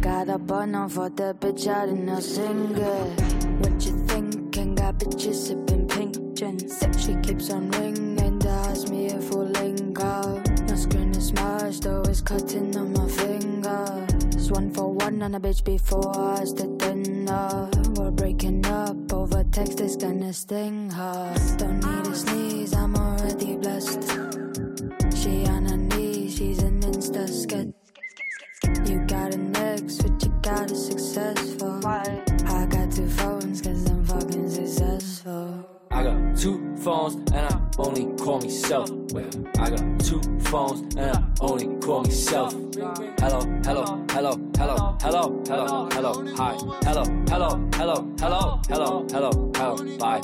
Got a bun for the bitch out in Helsinki. What you thinking? Got bitches sipping pink gin. She keeps on ringing to ask me if we'll link up. No screen is smashed, always cutting on my finger. It's one for one on a bitch before us to dinner. We're breaking up over text, it's gonna sting her. Don't need a sneeze, I'm already blessed. She on her knees, she's an insta sketch. Got an ex, but you got a successful. I got two phones, cause I'm fucking successful. I got two phones and I only call myself. Wait, I got two phones and I only call myself. Hello, hello, hello, hello, hello, hello, hello, hi. Hello, hello, hello, hello, hello, hello, hello, bye.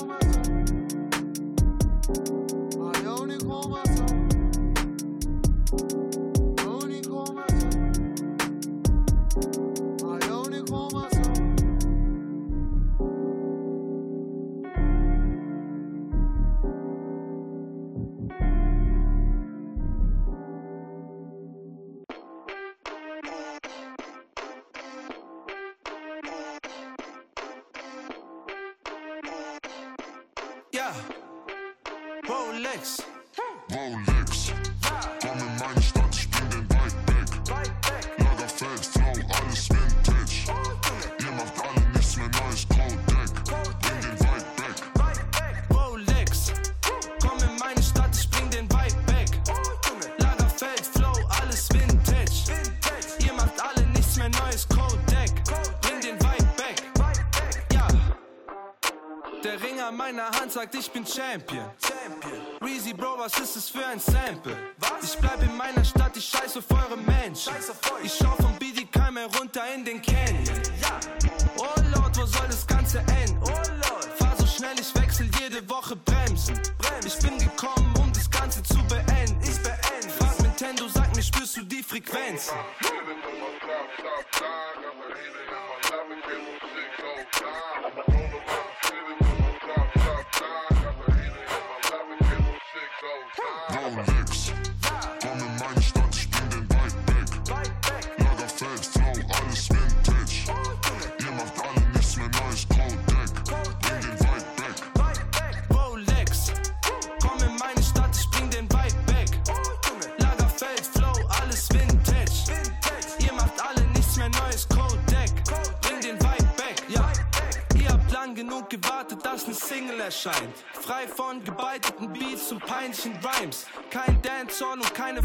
Ich bin Champion.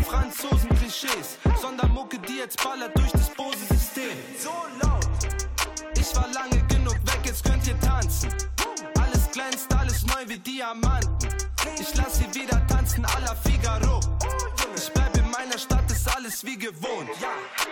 Franzosen-Klischees. Sondern Mucke, die jetzt ballert durch das Bose-System. So laut. Ich war lange genug weg, jetzt könnt ihr tanzen. Alles glänzt, alles neu wie Diamanten. Ich lass sie wieder tanzen, à la Figaro. Ich bleib in meiner Stadt, ist alles wie gewohnt. Rolex.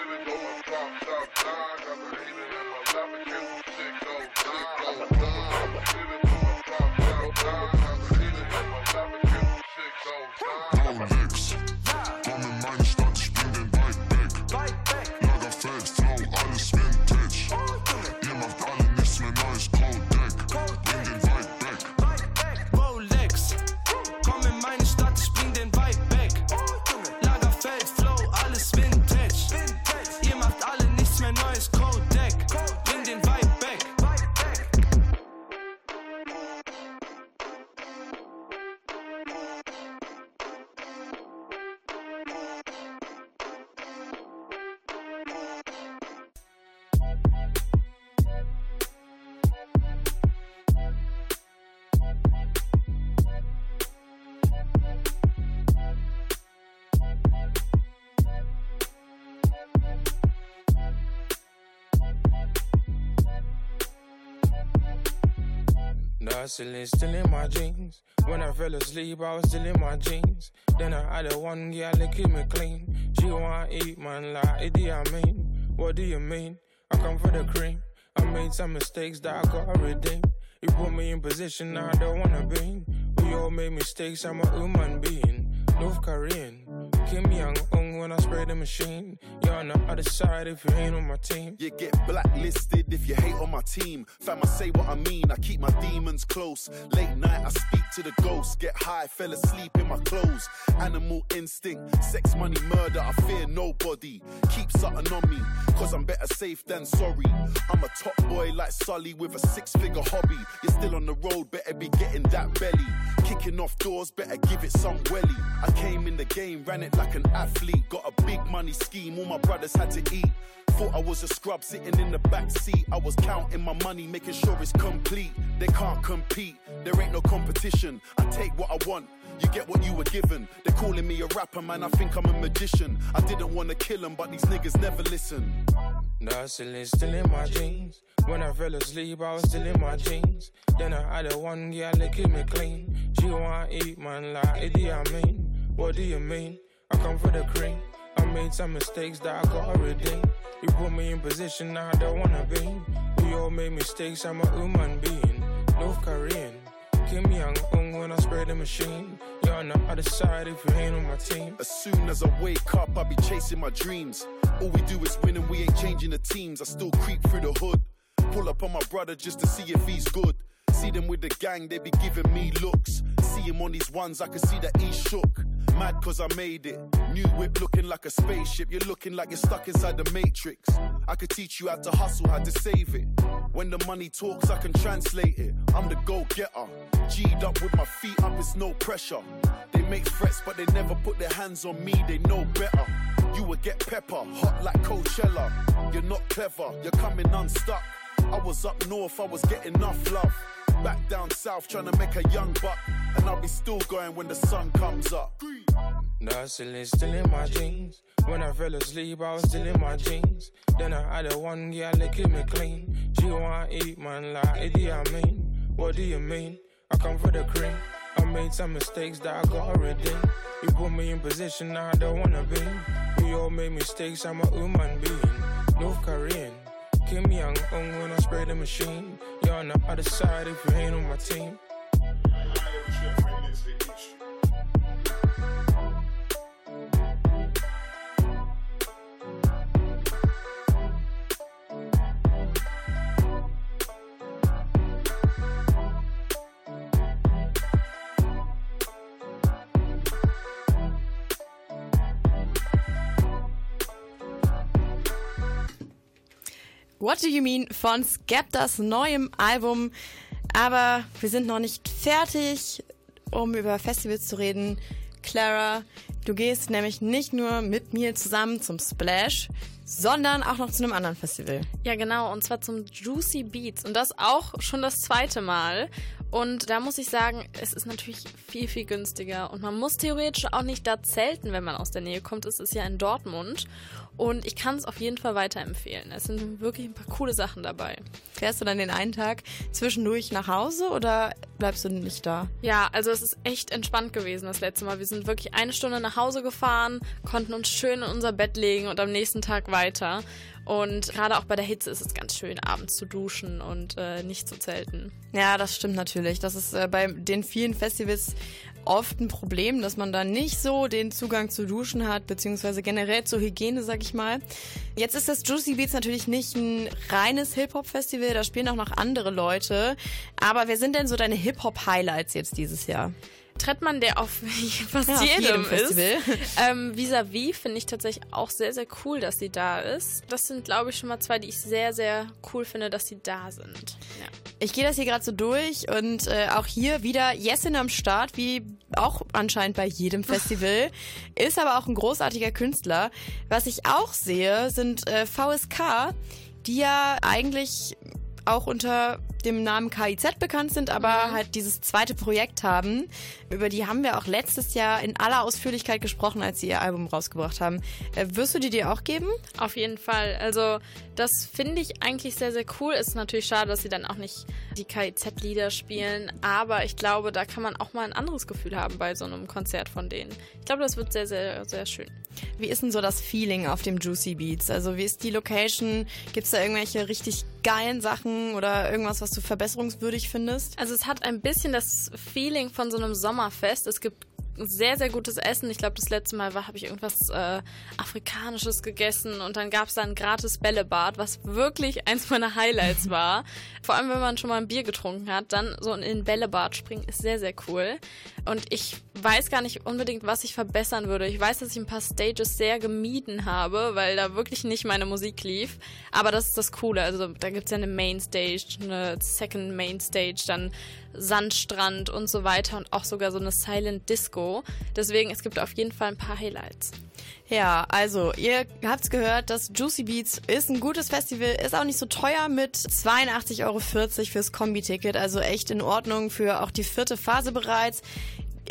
Still in my jeans. When I fell asleep, I was still in my jeans. Then I had a one girl that keep me clean. She wanna eat, man, like, Idi, I mean. What do you mean? I come for the cream. I made some mistakes that I gotta redeem. You put me in position I don't wanna be in. We all make mistakes, I'm a human being. North Korean. Kim Young Un when I spray the machine. You're on the other side if you ain't on my team. You get blacklisted if you hate on my team. Fam, I say what I mean. I keep my demons close. Late night, I speak to the ghosts. Get high, fell asleep in my clothes. Animal instinct, sex, money, murder. I fear nobody. Keep something on me, cause I'm better safe than sorry. I'm a top boy like Sully with a six figure hobby. You're still on the road, better be getting that belly. Kicking off doors, better give it some welly. I came in the game, ran it like an athlete. Got a big money scheme, all my brothers had to eat. Thought I was a scrub sitting in the back seat. I was counting my money, making sure it's complete. They can't compete, there ain't no competition. I take what I want. You get what you were given. They're calling me a rapper, man. I think I'm a magician. I didn't want to kill them, but these niggas never listen. Hustling still in my jeans. When I fell asleep, I was still in my jeans. Then I had a one girl that keep me clean. She wanna eat, man, like Idi, I mean. What do you mean? I come for the cream. I made some mistakes that I gotta redeem. You put me in position I don't wanna be. We all make mistakes, I'm a human being. North Korean. Kim Young Un when I spray the machine. You're on the other side if you ain't on my team. As soon as I wake up, I be chasing my dreams. All we do is win and we ain't changing the teams. I still creep through the hood. Pull up on my brother just to see if he's good. See them with the gang, they be giving me looks. See him on these ones, I can see that he's shook. Mad cause I made it. New whip looking like a spaceship. You're looking like you're stuck inside the matrix. I could teach you how to hustle, how to save it. When the money talks, I can translate it. I'm the go getter. G'd up with my feet up, it's no pressure. They make threats, but they never put their hands on me, they know better. You will get pepper, hot like Coachella. You're not clever, you're coming unstuck. I was up north, I was getting enough love. Back down south, trying to make a young buck. And I'll be still going when the sun comes up. Hustling still in my jeans. When I fell asleep, I was still in my jeans. Then I had a one girl keep me clean. She wanna eat, man, like Idi, I mean. What do you mean? I come for the cream. I made some mistakes that I gotta redeem. You put me in position I don't wanna be. We all make mistakes, I'm a human being. North Korean. Kim Young Un when I spray the machine. You're on the other side if you ain't on my team. What Do You Mean von Skeptas neuem Album. Aber wir sind noch nicht fertig, um über Festivals zu reden. Clara, du gehst nämlich nicht nur mit mir zusammen zum Splash, sondern auch noch zu einem anderen Festival. Ja, genau, und zwar zum Juicy Beats. Und das auch schon das zweite Mal. Und da muss ich sagen, es ist natürlich viel, viel günstiger. Und man muss theoretisch auch nicht da zelten, wenn man aus der Nähe kommt. Es ist ja in Dortmund. Und ich kann es auf jeden Fall weiterempfehlen. Es sind wirklich ein paar coole Sachen dabei. Fährst du dann den einen Tag zwischendurch nach Hause oder bleibst du nicht da? Ja, also es ist echt entspannt gewesen das letzte Mal. Wir sind wirklich eine Stunde nach Hause gefahren, konnten uns schön in unser Bett legen und am nächsten Tag weiter. Und gerade auch bei der Hitze ist es ganz schön, abends zu duschen und äh, nicht zu zelten. Ja, das stimmt natürlich. Das ist äh, bei den vielen Festivals oft ein Problem, dass man da nicht so den Zugang zu Duschen hat, beziehungsweise generell zur Hygiene, sag ich mal. Jetzt ist das Juicy Beats natürlich nicht ein reines Hip-Hop-Festival, da spielen auch noch andere Leute. Aber wer sind denn so deine Hip-Hop-Highlights jetzt dieses Jahr? Trettmann, der auf fast Ja, auf jedem, jedem ist. Ähm, Vis-à-vis finde ich tatsächlich auch sehr, sehr cool, dass sie da ist. Das sind, glaube ich, schon mal zwei, die ich sehr, sehr cool finde, dass sie da sind. Ja. Ich gehe das hier gerade so durch und äh, auch hier wieder Jessin am Start, wie auch anscheinend bei jedem Festival. ist aber auch ein großartiger Künstler. Was ich auch sehe, sind äh, VSK, die ja eigentlich auch unter dem Namen KIZ bekannt sind, aber halt dieses zweite Projekt haben. Über die haben wir auch letztes Jahr in aller Ausführlichkeit gesprochen, als sie ihr Album rausgebracht haben. Äh, wirst du die dir auch geben? Auf jeden Fall. Also das finde ich eigentlich sehr, sehr cool. Ist natürlich schade, dass sie dann auch nicht die KIZ-Lieder spielen, aber ich glaube, da kann man auch mal ein anderes Gefühl haben bei so einem Konzert von denen. Ich glaube, das wird sehr, sehr, sehr schön. Wie ist denn so das Feeling auf dem Juicy Beats? Also wie ist die Location? Gibt es da irgendwelche richtig geilen Sachen oder irgendwas, was du verbesserungswürdig findest? Also es hat ein bisschen das Feeling von so einem Sommerfest. Es gibt sehr, sehr gutes Essen. Ich glaube, das letzte Mal war, habe ich irgendwas äh, Afrikanisches gegessen und dann gab es da ein gratis Bällebad, was wirklich eins meiner Highlights war. Vor allem, wenn man schon mal ein Bier getrunken hat, dann so in ein Bällebad springen ist sehr, sehr cool. Und ich weiß gar nicht unbedingt, was ich verbessern würde. Ich weiß, dass ich ein paar Stages sehr gemieden habe, weil da wirklich nicht meine Musik lief. Aber das ist das Coole. Also da gibt es ja eine Main Stage, eine Second Main Stage, dann Sandstrand und so weiter und auch sogar so eine Silent Disco. Deswegen, es gibt auf jeden Fall ein paar Highlights. Ja, also ihr habt's gehört, das Juicy Beats ist ein gutes Festival, ist auch nicht so teuer mit 82,40 Euro fürs Kombi-Ticket, also echt in Ordnung für auch die vierte Phase bereits.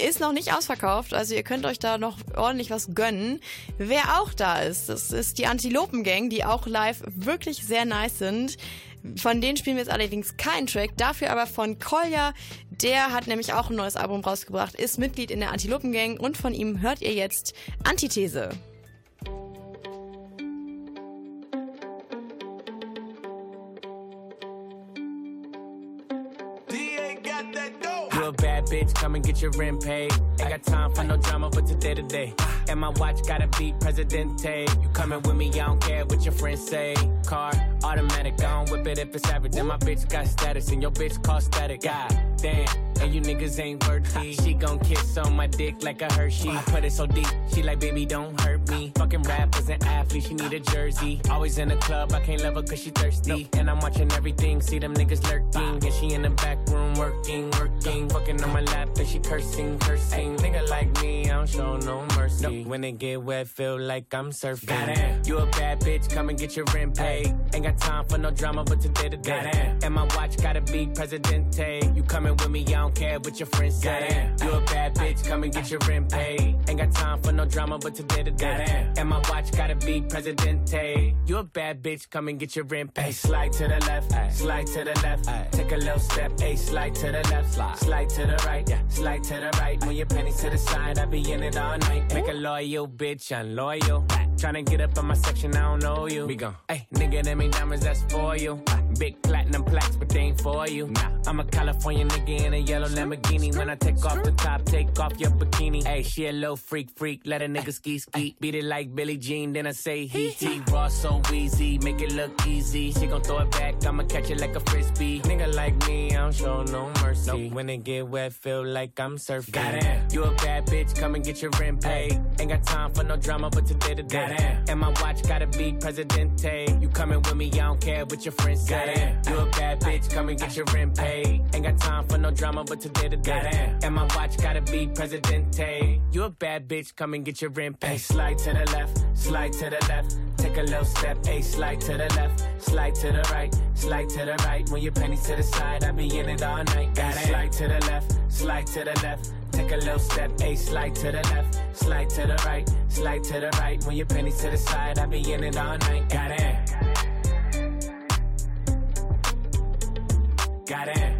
Ist noch nicht ausverkauft, also ihr könnt euch da noch ordentlich was gönnen. Wer auch da ist, das ist die Antilopen-Gang, die auch live wirklich sehr nice sind. Von denen spielen wir jetzt allerdings keinen Track, dafür aber von Kolja. Der hat nämlich auch ein neues Album rausgebracht, ist Mitglied in der Antilopen Gang und von ihm hört ihr jetzt Antithese. Bitch, come and get your rent paid. Ain't got time for no drama, but today to day. And my watch gotta be Presidente. You coming with me, I don't care what your friends say. Car, automatic, I don't whip it if it's average. And my bitch got status, and your bitch call static. God damn, and you niggas ain't worthy. She gon' kiss on my dick like a Hershey. Put it so deep, she like, baby, don't hurt me. Fucking rappers and athletes, she need a jersey. Always in the club, I can't love her cause she thirsty. And I'm watching everything, see them niggas lurking. And she in the back room working, working. Fucking on my lap, and she cursing, cursing. Nigga like me, I don't show no mercy. When it get wet, feel like I'm surfing. Goddamn. You a bad bitch, come and get your rent paid. Ain't got time for no drama, but today to day. And my watch gotta be Presidente. You coming with me, I don't care what your friends say. You a bad bitch, come and get your rent paid. Ain't got time for no drama, but today to day. And my watch gotta be Presidente. You a bad bitch, come and get your rent paid. Slide to the left, slide to the left. Take a little step, ay, slide to the left, slide to the right, yeah, slide to the right. Move your pennies to the side, I be in it all night. Make a loyal bitch unloyal. Tryna get up on my section, I don't know you. We gon' Hey, nigga, them ain't diamonds, that's for you. Uh, big platinum plaques, but they ain't for you. Nah, I'm a California nigga in a yellow Lamborghini. When I take off the top, take off your bikini. Hey, she a little freak, freak. Let a nigga ski, ski. Beat it like Billie Jean, then I say he, he. Raw so easy, make it look easy. She gon' throw it back, I'ma catch it like a frisbee. Nigga like me, I don't show no mercy. When it get wet, feel like I'm surfing. Got it. you a bad bitch, come and get your rent paid. Ain't got time for no drama, but today to day. And my watch gotta be Presidente. You coming with me, I don't care what your friends say. Goddamn. You a bad bitch, come and get your rent paid. Ain't got time for no drama, but today to day. And my watch gotta be Presidente. You a bad bitch, come and get your rent paid. Slide to the left, slide to the left. Take a little step, a slide to the left, slide to the right, slide to the right. When your pennies to the side, I be in it all night. Gotta slide to the left, slide to the left. Take a little step, a slide to the left, slide to the right, slide to the right. When your pennies to the side, I be in it all night. Got it. Got it.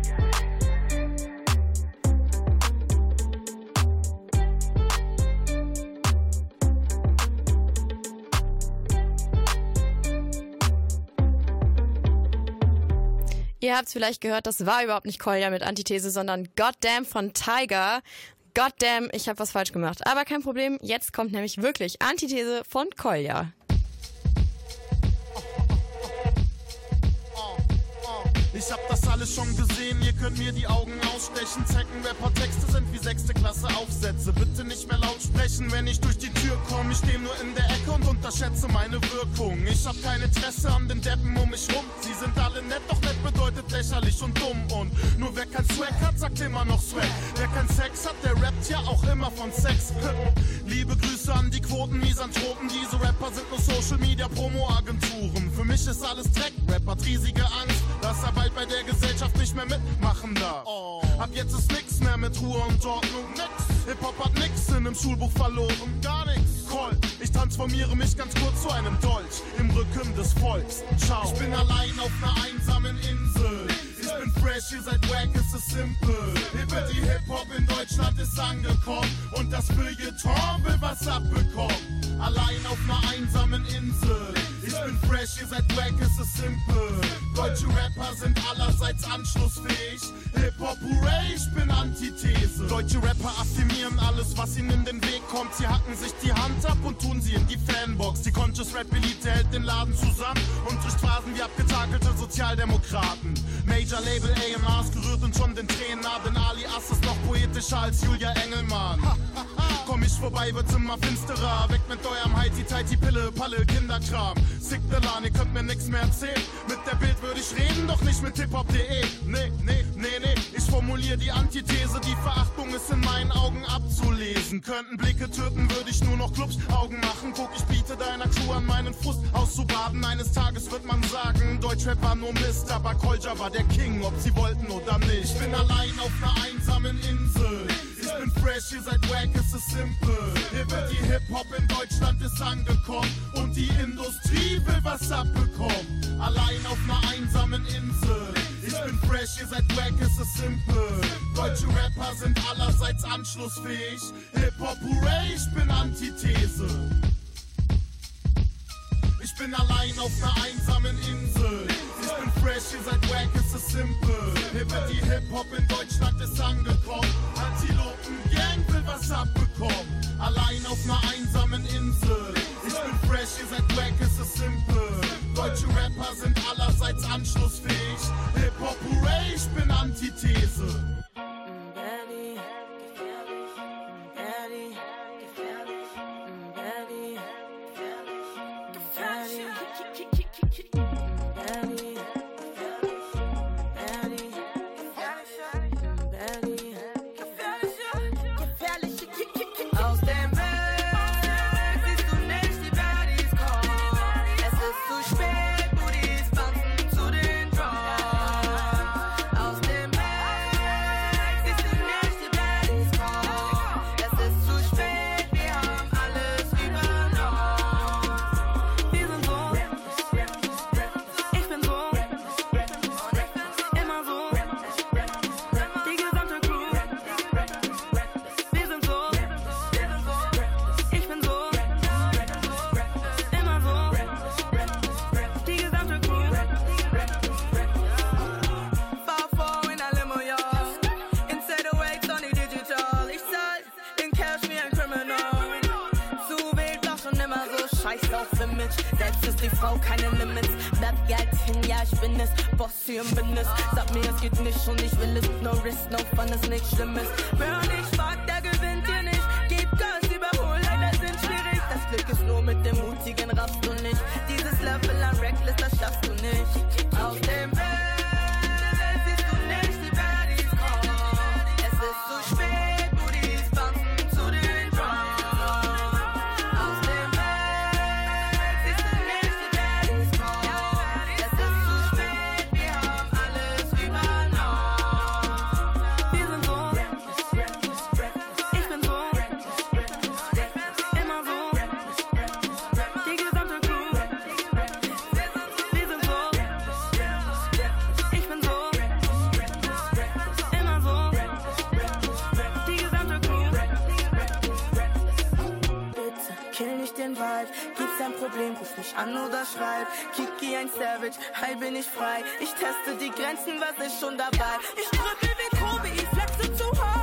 Ihr habt es vielleicht gehört, das war überhaupt nicht Kolja mit Antithese, sondern Goddamn von Tiger. Goddamn, ich habe was falsch gemacht. Aber kein Problem, jetzt kommt nämlich wirklich Antithese von Kolja. Ich hab das alles schon gesehen, ihr könnt mir die Augen ausstechen. Zecken-Rapper-Texte sind wie sechste Klasse Aufsätze. Bitte nicht mehr laut sprechen, wenn ich durch die Tür komme. Ich steh nur in der Ecke und unterschätze meine Wirkung. Ich hab kein Interesse an den Deppen um mich rum. Sie sind alle nett, doch nett bedeutet lächerlich und dumm. Und nur wer kein Swag hat, sagt immer noch Swag. Wer kein Sex hat, der rappt ja auch immer von Sex. Liebe Grüße an die Quoten-Misanthropen. Diese Rapper sind nur Social-Media-Promo-Agenturen. Für mich ist alles Dreck, Rap hat riesige Angst, dass er bald bei der Gesellschaft nicht mehr mitmachen darf. Ab jetzt ist nix mehr mit Ruhe und Ordnung. Nix. Hip-Hop hat nix in dem Schulbuch verloren. Gar nix. Cool. Ich transformiere mich ganz kurz zu einem Dolch im Rücken des Volks. Ciao. Ich bin allein auf einer einsamen Insel. Ich bin fresh, ihr seid wack, es ist simpel. Die Hip-Hop in Deutschland ist angekommen und das Feuilleton will was abbekommen. Allein auf einer einsamen Insel. Ich bin fresh, ihr seid wack, es ist simpel. Deutsche Rapper sind allerseits anschlussfähig. Hip-Hop, hooray, ich bin Antithese. Deutsche Rapper affirmieren alles, was ihnen in den Weg kommt. Sie hacken sich die Hand ab und tun sie in die Fanbox. Die Conscious Rap Elite hält den Laden zusammen und durch Phasen wie abgetakelte Sozialdemokraten. Major Label AMRs gerührt und schon den Tränen nah, denn Ali Ass ist noch poetischer als Julia Engelmann. Komm ich vorbei, wird's immer finsterer. Weg mit eurem Heiti-Teiti, Pille, Palle, Kinderkram. Sick the ihr könnt mir nix mehr erzählen. Mit der Bild würde ich reden, doch nicht mit hiphop.de. Nee, nee, nee, nee. Ich formuliere die Antithese. Die Verachtung ist in meinen Augen abzulesen. Könnten Blicke töten, würde ich nur noch Clubs Augen machen. Guck, ich biete deiner Crew an, meinen Frust auszubaden. Eines Tages wird man sagen, Deutschrap war nur Mist, aber Kolja war der King, ob sie wollten oder nicht. Ich bin allein auf einer einsamen Insel. Ich bin fresh, ihr seid wack, es ist simpel. Hier wird die Hip-Hop in Deutschland ist angekommen und die Industrie will was abbekommen. Allein auf einer einsamen Insel. Ich bin fresh, ihr seid wack, es ist simpel. Deutsche Rapper sind allerseits anschlussfähig. Hip-Hop, hooray, ich bin Antithese. Ich bin allein auf einer einsamen Insel. Ich bin fresh, ihr seid wack, es ist simpel. Hier wird die Hip-Hop in Deutschland ist angekommen. Will was abbekommen. Allein auf einer einsamen Insel. Ich bin fresh, ihr seid wack, es ist simpel. Deutsche Rapper sind allerseits anschlussfähig. Hip-Hop, hooray, ich bin Antithese. Aus Frau keine Limits. Bleib Geld hin, ja, ich bin es. Boss hier im Business. Sag mir, es geht nicht und ich will es. No risk, no fun, ist nichts Schlimmes. Wer nicht fragt, der gewinnt hier nicht. Gib Gas, überhol, leider sind schwierig. Das Glück ist nur mit dem Mutigen, raffst du nicht. Dieses Level an Reckless, das schaffst du nicht. Auf dem Anoda ein Savage, hi bin ich frei. Ich teste die Grenzen, was ist schon dabei? Ich drücke wie Kobe, ich flexe zu hart.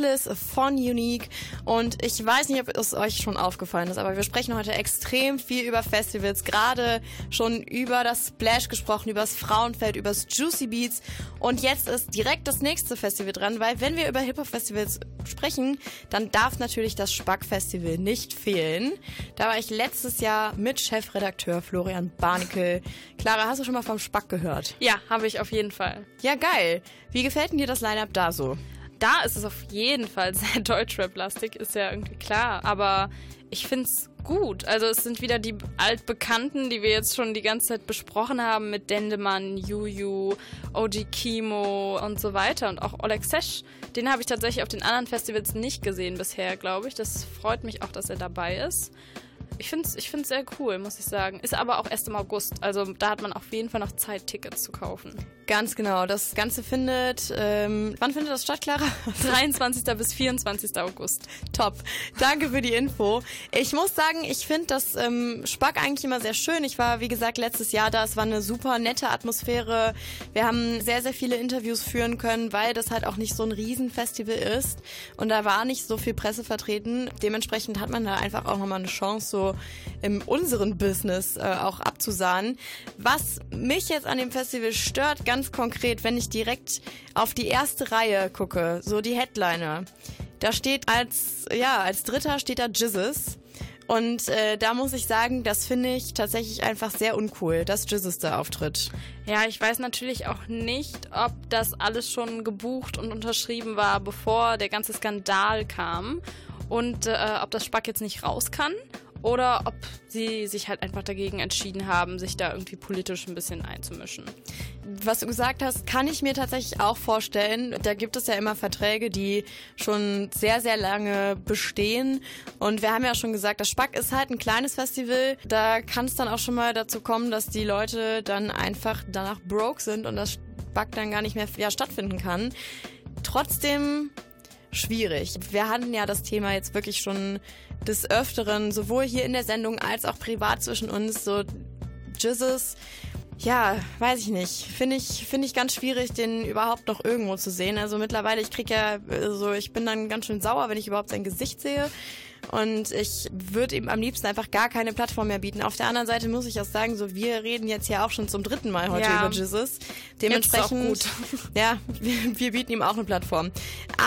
Reckless von Unique. Und ich weiß nicht, ob es euch schon aufgefallen ist, aber wir sprechen heute extrem viel über Festivals. Gerade schon über das Splash gesprochen, über das Frauenfeld, über das Juicy Beats. Und jetzt ist direkt das nächste Festival dran, weil wenn wir über Hip-Hop-Festivals sprechen, dann darf natürlich das Spack-Festival nicht fehlen. Da war ich letztes Jahr mit Chefredakteur Florian Barnickel. Clara, hast du schon mal vom Spack gehört? Ja, habe ich auf jeden Fall. Ja, geil. Wie gefällt denn dir das Line-Up da so? Da ist es auf jeden Fall sehr Deutschrap-lastig, ist ja irgendwie klar. Aber ich find's gut. Also es sind wieder die altbekannten, die wir jetzt schon die ganze Zeit besprochen haben mit Dendemann, Juju, OG Kimo und so weiter. Und auch Oleg Sesh, den habe ich tatsächlich auf den anderen Festivals nicht gesehen bisher, glaube ich. Das freut mich auch, dass er dabei ist. Ich finde es ich find's sehr cool, muss ich sagen. Ist aber auch erst im August. Also da hat man auf jeden Fall noch Zeit, Tickets zu kaufen. Ganz genau. Das Ganze findet, ähm, wann findet das statt, Clara? 23. bis 24. August. Top. Danke für die Info. Ich muss sagen, ich finde das ähm, Spack eigentlich immer sehr schön. Ich war, wie gesagt, letztes Jahr da. Es war eine super nette Atmosphäre. Wir haben sehr, sehr viele Interviews führen können, weil das halt auch nicht so ein Riesenfestival ist. Und da war nicht so viel Presse vertreten. Dementsprechend hat man da einfach auch nochmal eine Chance, so in unseren Business äh, auch abzusahnen. Was mich jetzt an dem Festival stört, ganz konkret, wenn ich direkt auf die erste Reihe gucke, so die Headliner. Da steht als, ja, als Dritter steht da Jizzes. Und äh, da muss ich sagen, das finde ich tatsächlich einfach sehr uncool, dass Jizzes da auftritt. Ja, ich weiß natürlich auch nicht, ob das alles schon gebucht und unterschrieben war, bevor der ganze Skandal kam. Und äh, ob das Spack jetzt nicht raus kann oder ob sie sich halt einfach dagegen entschieden haben, sich da irgendwie politisch ein bisschen einzumischen. Was du gesagt hast, kann ich mir tatsächlich auch vorstellen. Da gibt es ja immer Verträge, die schon sehr, sehr lange bestehen. Und wir haben ja schon gesagt, das Spack ist halt ein kleines Festival. Da kann es dann auch schon mal dazu kommen, dass die Leute dann einfach danach broke sind und das Spack dann gar nicht mehr ja, stattfinden kann. Trotzdem schwierig. Wir hatten ja das Thema jetzt wirklich schon des Öfteren, sowohl hier in der Sendung als auch privat zwischen uns, so Jizzes. Ja, weiß ich nicht. Finde ich, finde ich ganz schwierig, den überhaupt noch irgendwo zu sehen. Also mittlerweile, ich krieg ja, also ich bin dann ganz schön sauer, wenn ich überhaupt sein Gesicht sehe. Und ich würde ihm am liebsten einfach gar keine Plattform mehr bieten. Auf der anderen Seite muss ich auch sagen, so wir reden jetzt ja auch schon zum dritten Mal heute Ja. über Jesus. Dementsprechend, ja, wir, wir bieten ihm auch eine Plattform.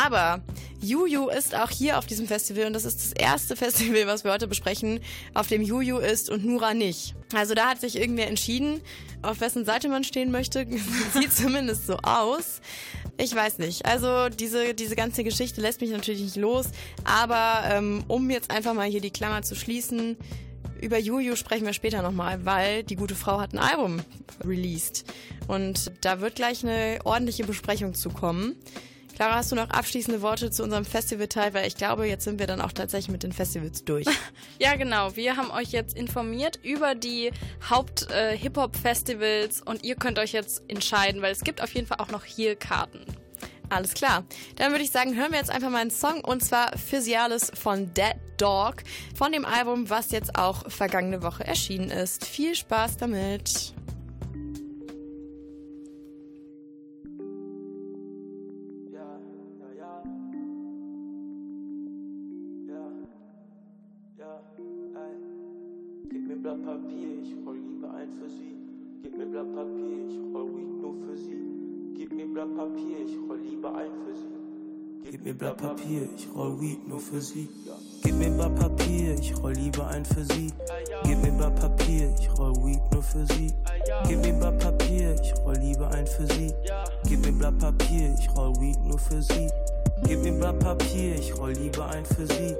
Aber Juju ist auch hier auf diesem Festival und das ist das erste Festival, was wir heute besprechen, auf dem Juju ist und Nura nicht. Also da hat sich irgendwer entschieden, auf wessen Seite man stehen möchte. Sieht zumindest so aus. Ich weiß nicht. Also diese, diese ganze Geschichte lässt mich natürlich nicht los. Aber ähm, um jetzt einfach mal hier die Klammer zu schließen, über Juju sprechen wir später nochmal, weil die gute Frau hat ein Album released. Und da wird gleich eine ordentliche Besprechung zu kommen. Clara, hast du noch abschließende Worte zu unserem Festivalteil? Weil ich glaube, jetzt sind wir dann auch tatsächlich mit den Festivals durch. Ja, genau. Wir haben euch jetzt informiert über die Haupt-Hip-Hop-Festivals und ihr könnt euch jetzt entscheiden, weil es gibt auf jeden Fall auch noch hier Karten. Alles klar. Dann würde ich sagen, hören wir jetzt einfach mal einen Song und zwar Physialis von Dead Dog von dem Album, was jetzt auch vergangene Woche erschienen ist. Viel Spaß damit. Mir Blatt Papier, ich roll Weed nur für sie. Gib mir Blatt Papier, ich roll lieber ein für sie. Gib mir Blatt Papier, ich roll Weed nur für sie. Gib mir Blatt Papier, ich roll lieber ein für sie. Gib mir Blatt Papier, ich roll Weed nur für sie. Gib mir Blatt Papier, ich roll lieber ein für sie.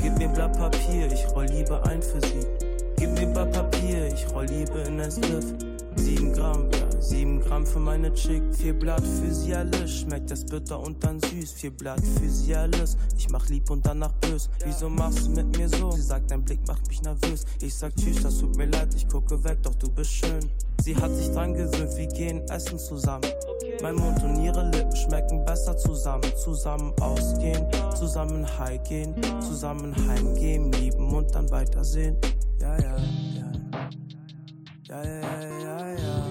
Gib mir Blatt Papier, ich roll lieber ein für sie. Gib mir Blatt Papier, ich roll lieber in ein Spliff. Sieben Gramm, ja, sieben Gramm für meine Chick. Vier Blatt für sie alles. Schmeckt das bitter und dann süß. Vier Blatt für sie alles. Ich mach lieb und danach bös. Wieso machst du mit mir so? Sie sagt, dein Blick macht mich nervös. Ich sag tschüss, das tut mir leid, ich gucke weg, doch du bist schön. Sie hat sich dran gewöhnt, wir gehen essen zusammen. Mein Mund und ihre Lippen schmecken besser zusammen. Zusammen ausgehen, zusammen high gehen, zusammen heimgehen, lieben und dann weitersehen. Ja, ja, ja. Ja, ja, ja, ja, ja.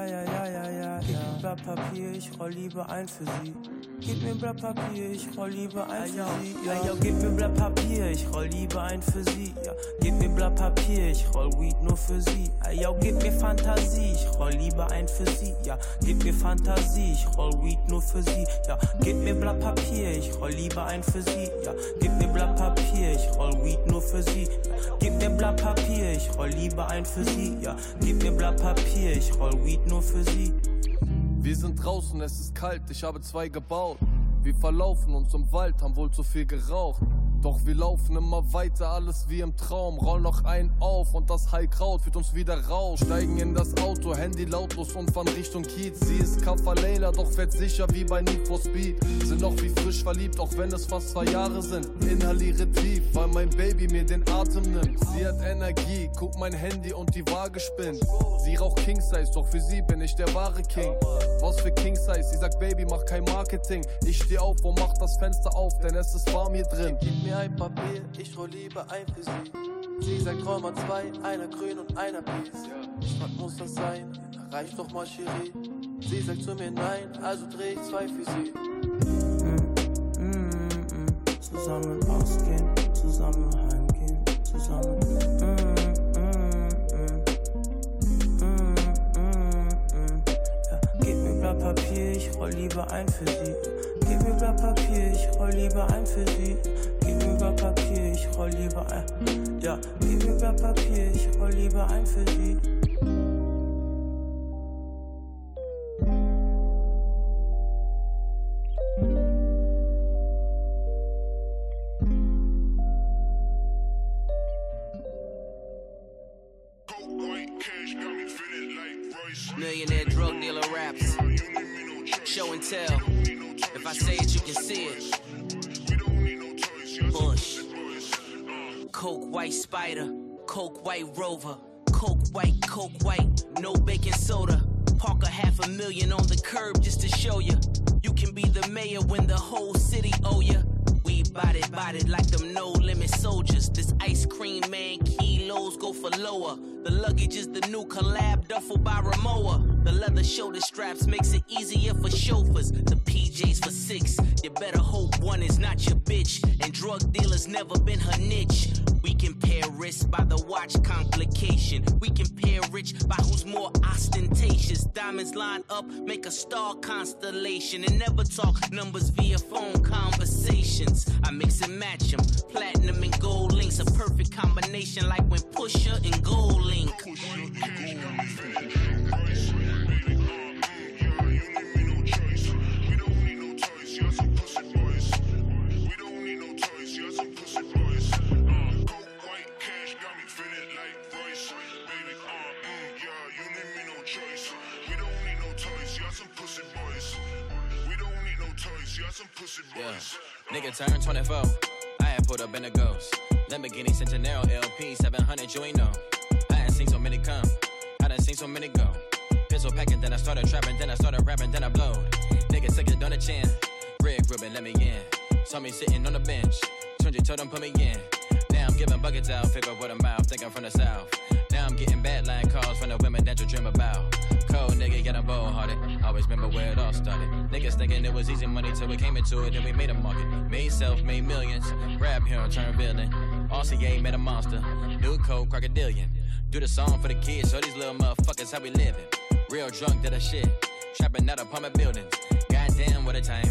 Ja, ja, ja, ja, ja, ja. Blatt Papier, ich roll lieber ein für sie. Gib mir Blatt Papier, ich roll lieber ein für sie. Ja, ja, gib mir Blatt Papier, ich roll lieber ein für sie. Ja, gib mir Blatt Papier, ich roll Weed nur für sie. Ja, ja, gib mir Fantasie, ich roll lieber ein für sie. Ja, gib mir Fantasie, ich roll Weed nur für sie. Ja, gib mir Blatt Papier, ich roll lieber ein für sie. Ja, gib mir Blatt Papier, ich roll Weed nur für sie. Ja, gib mir Blatt Papier, ich roll lieber ein für sie. Ja, gib mir Blatt Papier, ich roll Weed nur für sie. Wir sind draußen, es ist kalt, ich habe zwei gebaut. Wir verlaufen uns im Wald, haben wohl zu viel geraucht. Doch wir laufen immer weiter, alles wie im Traum. Roll noch ein auf und das Heilkraut führt uns wieder raus. Steigen in das Auto, Handy lautlos und fahren Richtung Kiez. Sie ist Kappa Leila, doch fährt sicher wie bei Need for Speed. Sind noch wie frisch verliebt, auch wenn es fast zwei Jahre sind. Inhaliere tief, weil mein Baby mir den Atem nimmt. Sie hat Energie, guck mein Handy und die Waage spinnt. Sie raucht King Size, doch für sie bin ich der wahre King. Was für King Size? Sie sagt, Baby, mach kein Marketing. Ich steh auf und mach das Fenster auf, denn es ist warm hier drin. Mir ein Papier, ich roll lieber ein für sie. Sie sagt, roll mal zwei, einer grün und einer Piece. Ich frag, muss das sein? Reicht doch mal, Cherie. Sie sagt zu mir nein, also dreh ich zwei für sie. Zusammen ausgehen, zusammen heimgehen, zusammen. Ja, gib mir Blatt Papier, ich roll lieber ein für sie. Gib mir Blatt Papier, ich roll lieber ein für sie. Blatt Papier, ich roll lieber ein. Ja, gib Blatt Papier, ich roll lieber ein für sie. White rover. Coke white, coke white. No baking soda. Park a half a million on the curb just to show you. You can be the mayor when the whole city owe you. We bodied, bodied like them no limit soldiers. This ice cream man kilos go for lower. The luggage is the new collab duffel by Ramoa. The leather shoulder straps makes it easier for chauffeurs. The PJs for six. You better hope one is not your bitch. And drug dealers never been her niche. We compare risk by the watch complication. We compare rich by who's more ostentatious. Diamonds line up, make a star constellation. And never talk numbers via phone conversations. I mix and match them. Platinum and gold links, a perfect combination like when Pusher and Gold Link. Yeah. Nigga turned 24. I had put up in the ghost. Lamborghini Centenaro LP 700, you ain't know. I had seen so many come. I done seen so many go. Pistol packing, then I started trapping, then I started rapping, then I blowed. Nigga took it on the chin. Red ribbon, let me in. Saw me sitting on the bench. Turned told them put me in. Now I'm giving buckets out, pick up with a mouth, think I'm from the south. I'm getting bad line calls from the women that you dream about. Cold nigga, get a bold hearted. Always remember where it all started. Niggas thinking it was easy money till we came into it, then we made a market. Made self, made millions. Rap hero, turn villain. RCA made a monster. New code, crocodilian. Do the song for the kids, so these little motherfuckers how we living. Real drunk, did a shit. Trapping out apartment buildings. Goddamn, what a time.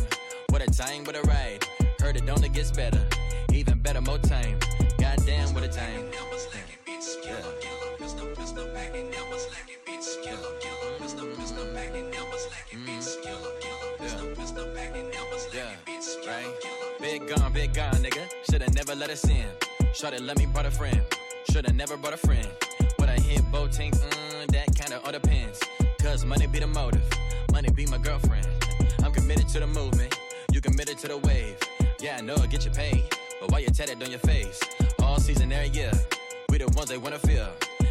What a time, what a ride. Heard it only gets better. Even better, more time. Goddamn, what a time. Big gone, big gone, nigga. Shoulda never let us in. Shoulda let me brought a friend. Shoulda never brought a friend. When I hit both tanks, mm, that kinda all depends. Cause money be the motive. Money be my girlfriend. I'm committed to the movement. You committed to the wave. Yeah, I know it get you paid. But why you tatted on your face? All season, every year. We the ones they wanna feel.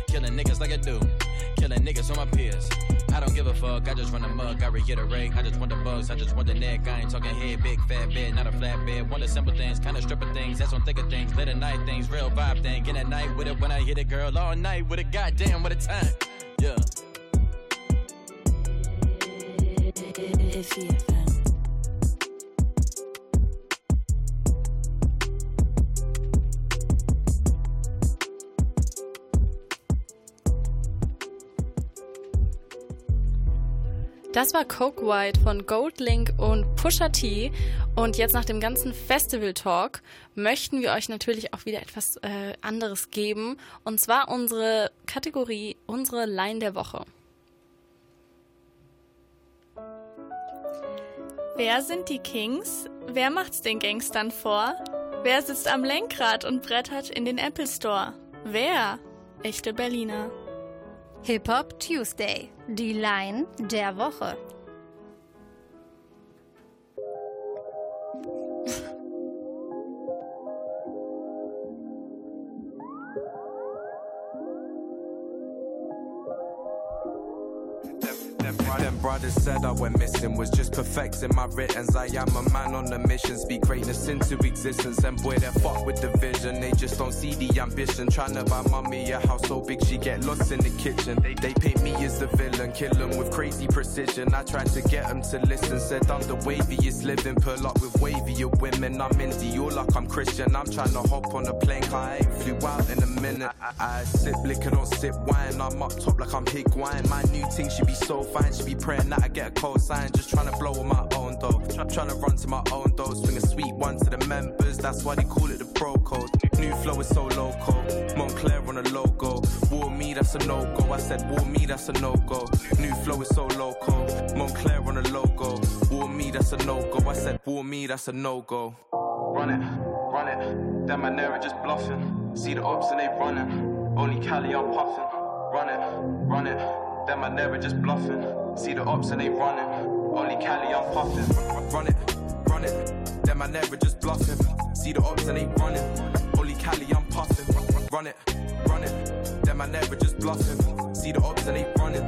Killing niggas like I do. Killing niggas on my peers. I don't give a fuck, I just run a mug, I reiterate. I just want the bugs, I just want the neck. I ain't talking head, big fat bed, not a flat bed. Want the simple things, kinda stripper things, that's on thicker things. Late at night things, real vibe thing. In at night with it when I hit it, girl. All night with it, goddamn, what a time. Yeah. Iffy Das war Coke White von Goldlink und Pusha T. Und jetzt nach dem ganzen Festival-Talk möchten wir euch natürlich auch wieder etwas äh, anderes geben. Und zwar unsere Kategorie, unsere Line der Woche. Wer sind die Kings? Wer macht's den Gangstern vor? Wer sitzt am Lenkrad und brettert in den Apple Store? Wer? Echte Berliner. Hip-Hop Tuesday, die Line der Woche. Brothers said I went missing, was just perfecting my writtens. I am a man on a mission, speak greatness into existence. And boy, they fuck with the vision, they just don't see the ambition. Trying to buy mommy a house so big she get lost in the kitchen. They, they paint me as the villain, kill them with crazy precision. I tried to get them to listen, said I'm the waviest living, pull up with wavier women. I'm in Dior like I'm Christian, I'm trying to hop on a plane, cause I ain't flew out in a minute. I, I sip liquor, don't sip wine, I'm up top like I'm Hig wine. My new thing should be so fine, should be praying that I get a cold sign. Just trying to blow on my own though. Trying to run to my own though. Swing a sweet one to the members. That's why they call it the pro code. New flow is so loco. Montclair on the logo. War me, that's a no go. I said war me, that's a no go. New flow is so loco. Montclair on the logo. War me, that's a no go. I said war me, that's a no go. Run it, run it. Them man there just bluffing. See the ops and they running. Only Cali I'm puffing. Run it, run it. Them I never just bluffing. See the ops and they running. Only Cali I'm puffing. Run it, run it. Them I never just bluffing. See the ops and they running. Only Cali I'm puffing. Run it, run it. Them I never just bluffing. See the ops and they running.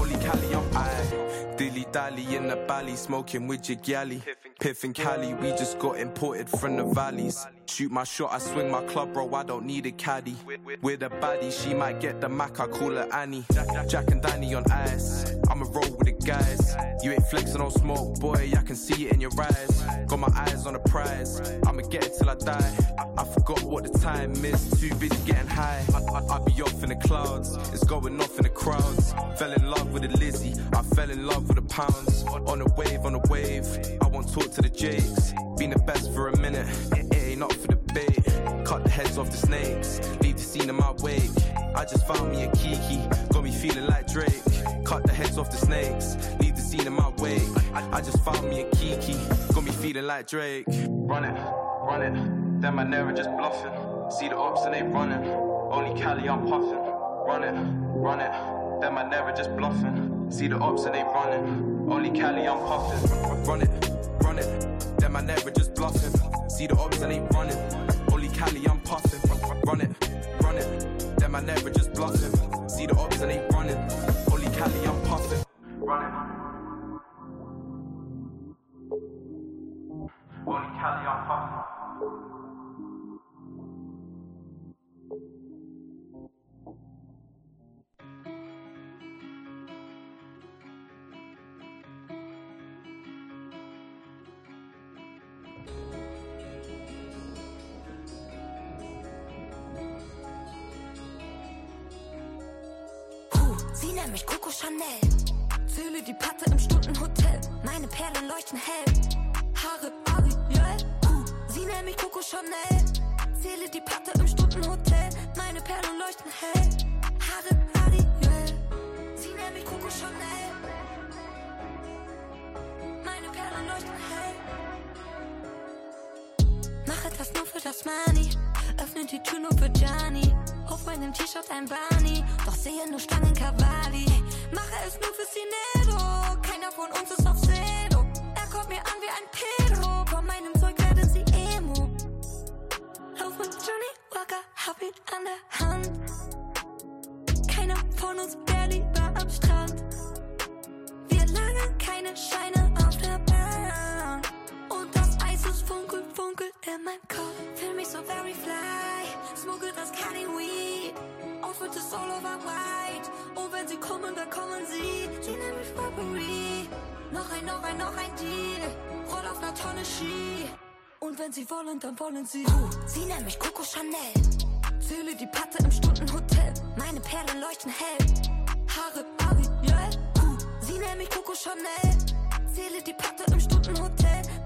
Only Cali I'm I dilly dally in the valley, smoking with your galley. Piff and Cali, we just got imported from the valleys. Shoot my shot, I swing my club, bro. I don't need a caddy. With a baddie, she might get the Mac, I call her Annie. Jack and Danny on ice. I'ma roll with the guys. You ain't flexing on smoke, boy. I can see it in your eyes. Got my eyes on the prize. I'ma get it till I die. I forgot what the time is. Too busy getting high. I, I, I be off in the clouds. It's going off in the crowds. Fell in love with a Lizzie. I fell in love with the pounds. On a wave, on a wave. I won't talk to the Jakes. Been the best for a minute. It, it ain't up for debate. Cut the heads off the snakes. Leave the scene in my wake. I just found me a Kiki. Got me feeling like Drake. Cut the heads off the snakes. Leave the scene in my wake. I, I just found me a Kiki. Got me feeling like Drake. Run it, run it. Them man never just bluffing. See the ops and they running. Only Cali I'm puffing. Run it, run it. Them man never just bluffing. See the ops and they running. Only Cali I'm puffing. Run it, it. Them man never just bluffing. See the ops and ain't running. Only Cali I'm puffing. Run it, run it. Them man never just bluffing. See the ops and ain't running. Only Cali I'm puffing. Run it. Only Cali I'm puffing. Chanel. Zähle die Patte im Stundenhotel. Meine Perlen leuchten hell. Haare Ariel. Uh, sie nennt mich Coco Chanel. Zähle die Patte im Stundenhotel. Meine Perlen leuchten hell. Haare Ariel. Sie nennt mich Coco Chanel. Meine Perlen leuchten hell. Mach etwas nur für das Money. Öffne die Tür nur für Gianni. Auf meinem T-Shirt ein Barney. Doch sehe nur Stangen Cavalli. Mache es nur für Sinero. Keiner von uns ist auf Zero. Er kommt mir an wie ein Pedro. Von meinem Zeug werden sie Emo. Lauf mit Johnny Walker, hab ihn an der Hand. Keiner von uns wäre lieber am Strand. Wir lagern keine Scheine funkel, funkel in meinem Kopf. Fühl mich so very fly. Smoke das Cali Weed. Outfit ist all over white. Und wenn sie kommen, dann kommen sie. Sie nennen mich Robbery. Noch ein, noch ein, noch ein Deal. Roll auf einer Tonne Ski. Und wenn sie wollen, dann wollen sie. Uh, sie nennen mich Coco Chanel. Zähle die Patte im Stundenhotel. Meine Perlen leuchten hell. Haare Ariel. Uh, sie nennen mich Coco Chanel. Zähle die Patte im Stundenhotel.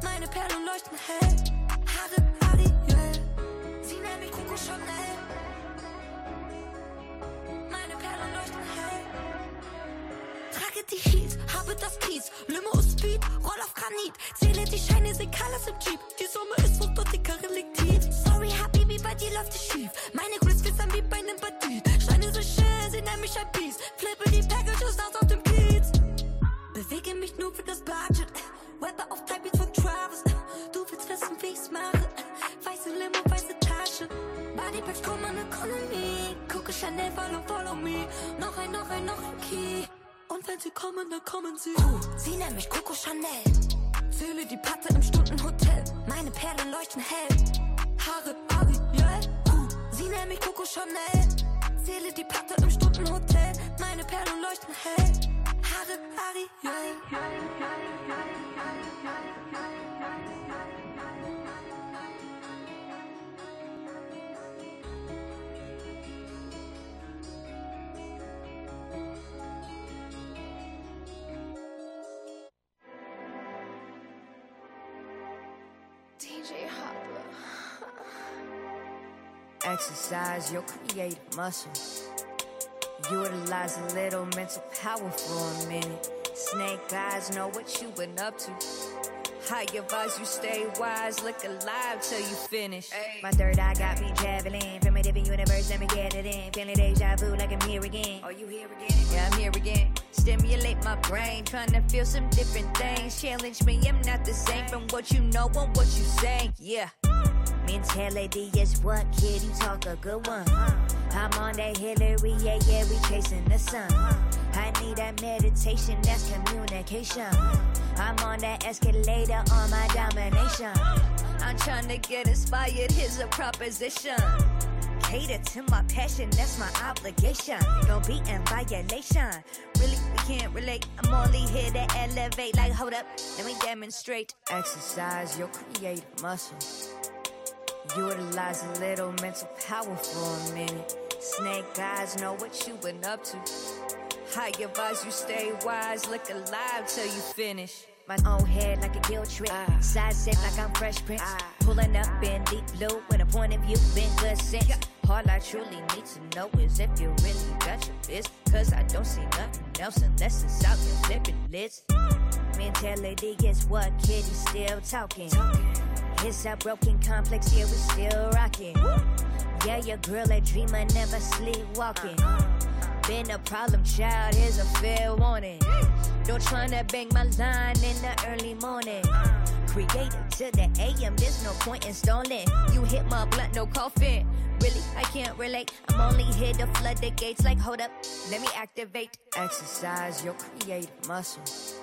Meine Perlen leuchten hell. Haare Ariel. Sie nennen mich Coco Chanel. Meine Perlen leuchten hell. Trage die Heat, habe das Kies. Limo ist Speed, roll auf Granit. Zähle die Scheine, seh Colors im Jeep. Die Summe ist so dort die Karre liegt tief. Sorry, Habibi, bei dir läuft es schief. Meine Grills glitzern wie bei nem Bandit. Scheine so schön, sie nennen mich ein Biest. Flippe die Packages aus auf dem Kiez. Bewege mich nur für das Budget. Rapper auf Typebeats Bodypacks kommen an Economy. Gucke Chanel, follow, follow me. Noch ein, noch ein, noch ein Key. Und wenn sie kommen, dann kommen sie. Uh, sie nennen mich Coco Chanel. Zähle die Patte im Stundenhotel. Meine Perlen leuchten hell. Haare Ariel. Uh, sie nennen mich Coco Chanel. Zähle die Patte im Stundenhotel. Meine Perlen leuchten hell. Haare Ariel. DJ Exercise your creative muscles. Utilize a little mental power for a minute. Snake eyes know what you been up to. High advise you stay wise, look alive till you finish. My third eye got me traveling a different universe, let me get it in. Feeling deja vu like I'm here again. Are you here again? Yeah, I'm here again. Stimulate my brain, trying to feel some different things. Challenge me, I'm not the same from what you know and what you say. Yeah. Mentality is what kid you talk a good one. I'm on that Hillary, yeah, yeah, we chasing the sun. I need that meditation, that's communication. I'm on that escalator on my domination. I'm trying to get inspired, here's a proposition. Cater to my passion, that's my obligation. Don't be in violation. Really, we can't relate. I'm only here to elevate. Like, hold up, let me demonstrate. Exercise your creative muscles. Utilize a little mental power for a minute. Snake eyes know what you been up to. High advise you stay wise, look alive till you finish. My own head like a guilt trip. Side set like I'm Fresh Prince. Pulling up in deep blue with a point of view, been good since. All I truly need to know is if you really got your biz. Cause I don't see nothing else unless it's out there flipping lids. Mentality is what is still talking. It's a broken complex, yeah, we still rocking. Yeah, your girl a dreamer, never sleepwalking. Been a problem child, here's a fair warning. Don't tryna bang my line in the early morning. Creative to the AM, there's no point in stalling. You hit my blunt, no coffin. Really, I can't relate. I'm only here to flood the gates. Like, hold up, let me activate. Exercise your creative muscles.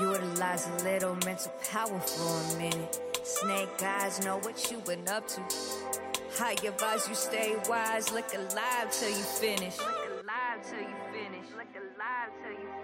Utilize a little mental power for a minute. Snake eyes know what you been up to. High advise you stay wise, look alive till you finish. Look alive till you finish. Look alive till you finish.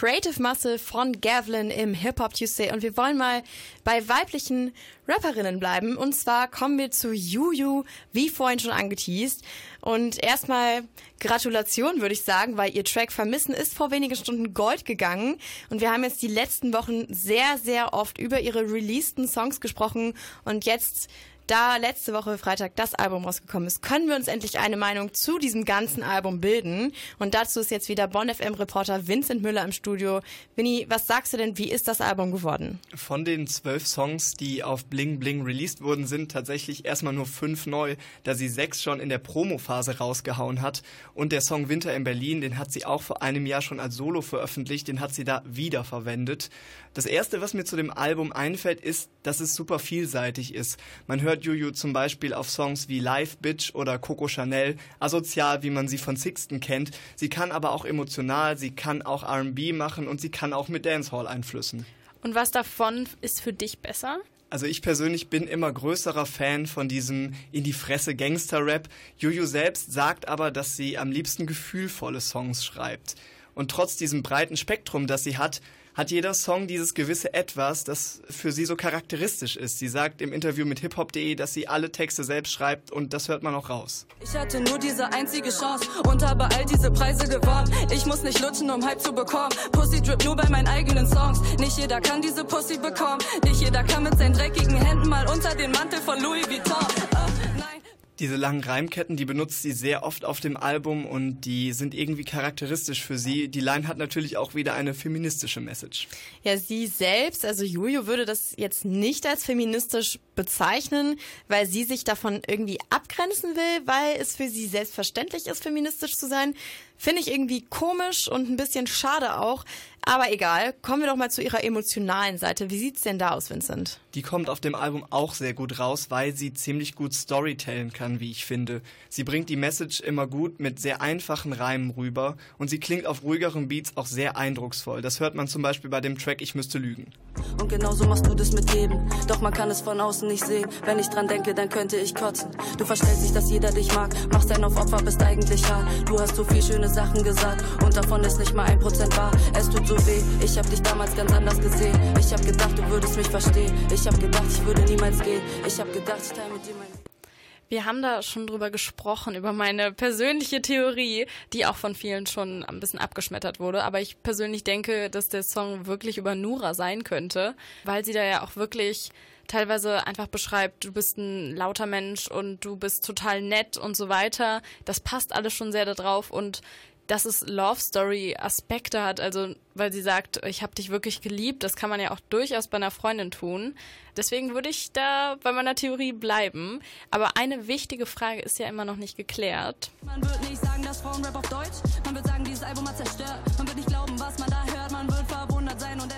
Creative Muscle von Gavlin im Hip Hop Tuesday und wir wollen mal bei weiblichen Rapperinnen bleiben und zwar kommen wir zu Juju, wie vorhin schon angeteased. Und erstmal Gratulation, würde ich sagen, weil ihr Track Vermissen ist vor wenigen Stunden Gold gegangen. Und wir haben jetzt die letzten Wochen sehr, sehr oft über ihre releaseden Songs gesprochen. Und jetzt da letzte Woche Freitag das Album rausgekommen ist, können wir uns endlich eine Meinung zu diesem ganzen Album bilden. Und dazu ist jetzt wieder Bonn FM Reporter Vincent Müller im Studio. Vinny, was sagst du denn, wie ist das Album geworden? Von den zwölf Songs, die auf Bling Bling released wurden, sind tatsächlich erstmal nur fünf neu, da sie sechs schon in der Promo-Phase rausgehauen hat. Und der Song Winter in Berlin, den hat sie auch vor einem Jahr schon als Solo veröffentlicht, den hat sie da wiederverwendet. Das erste, was mir zu dem Album einfällt, ist, dass es super vielseitig ist. Man hört Juju zum Beispiel auf Songs wie Live Bitch oder Coco Chanel, asozial, wie man sie von Sixten kennt. Sie kann aber auch emotional, sie kann auch R&B machen und sie kann auch mit Dancehall-Einflüssen. Und was davon ist für dich besser? Also ich persönlich bin immer größerer Fan von diesem in die Fresse Gangster-Rap. Juju selbst sagt aber, dass sie am liebsten gefühlvolle Songs schreibt. Und trotz diesem breiten Spektrum, das sie hat, hat jeder Song dieses gewisse Etwas, das für sie so charakteristisch ist. Sie sagt im Interview mit hiphop.de, dass sie alle Texte selbst schreibt und das hört man auch raus. Ich hatte nur diese einzige Chance und habe all diese Preise gewonnen. Ich muss nicht lutschen, um Hype zu bekommen. Pussy drip nur bei meinen eigenen Songs. Nicht jeder kann diese Pussy bekommen. Nicht jeder kann mit seinen dreckigen Händen mal unter den Mantel von Louis Vuitton. Nein. Diese langen Reimketten, die benutzt sie sehr oft auf dem Album und die sind irgendwie charakteristisch für sie. Die Line hat natürlich auch wieder eine feministische Message. Ja, sie selbst, also Juju, würde das jetzt nicht als feministisch bezeichnen, weil sie sich davon irgendwie abgrenzen will, weil es für sie selbstverständlich ist, feministisch zu sein. Finde ich irgendwie komisch und ein bisschen schade auch. Aber egal, kommen wir doch mal zu ihrer emotionalen Seite. Wie sieht's denn da aus, Vincent? Die kommt auf dem Album auch sehr gut raus, weil sie ziemlich gut Storytellen kann, wie ich finde. Sie bringt die Message immer gut mit sehr einfachen Reimen rüber und sie klingt auf ruhigeren Beats auch sehr eindrucksvoll. Das hört man zum Beispiel bei dem Track Ich müsste lügen. Und genauso machst du das mit jedem. Doch man kann es von außen nicht sehen. Wenn ich dran denke, dann könnte ich kotzen. Du verstellst dich, dass jeder dich mag. Machst einen auf Opfer, bist eigentlich hart. Du hast so viel schöne Sachen gesagt und davon ist nicht mal ein Prozent wahr. Es tut so weh. Ich hab dich damals ganz anders gesehen. Ich hab gedacht, du würdest mich verstehen. Ich hab gedacht, ich würde niemals gehen. Ich hab gedacht, ich teile mit dir mein wir haben da schon drüber gesprochen, über meine persönliche Theorie, die auch von vielen schon ein bisschen abgeschmettert wurde. Aber ich persönlich denke, dass der Song wirklich über Nura sein könnte, weil sie da ja auch wirklich teilweise einfach beschreibt, du bist ein lauter Mensch und du bist total nett und so weiter. Das passt alles schon sehr darauf und dass es Love Story Aspekte hat, also weil sie sagt, ich habe dich wirklich geliebt, das kann man ja auch durchaus bei einer Freundin tun. Deswegen würde ich da bei meiner Theorie bleiben. Aber eine wichtige Frage ist ja immer noch nicht geklärt. Man wird nicht sagen, dass Frauenrap auf Deutsch. Man wird sagen, dieses Album hat zerstört. Man wird nicht glauben, was man da hört. Man wird verwundert sein und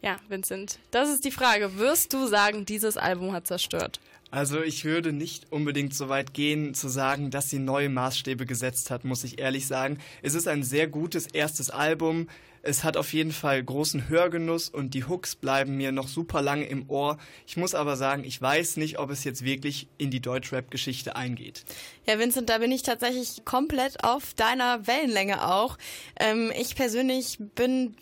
Ja, Vincent, das ist die Frage. Wirst du sagen, dieses Album hat zerstört? Also ich würde nicht unbedingt so weit gehen zu sagen, dass sie neue Maßstäbe gesetzt hat, muss ich ehrlich sagen. Es ist ein sehr gutes erstes Album. Es hat auf jeden Fall großen Hörgenuss und die Hooks bleiben mir noch super lange im Ohr. Ich muss aber sagen, ich weiß nicht, ob es jetzt wirklich in die Deutschrap-Geschichte eingeht. Ja, Vincent, da bin ich tatsächlich komplett auf deiner Wellenlänge auch. Ähm, ich persönlich bin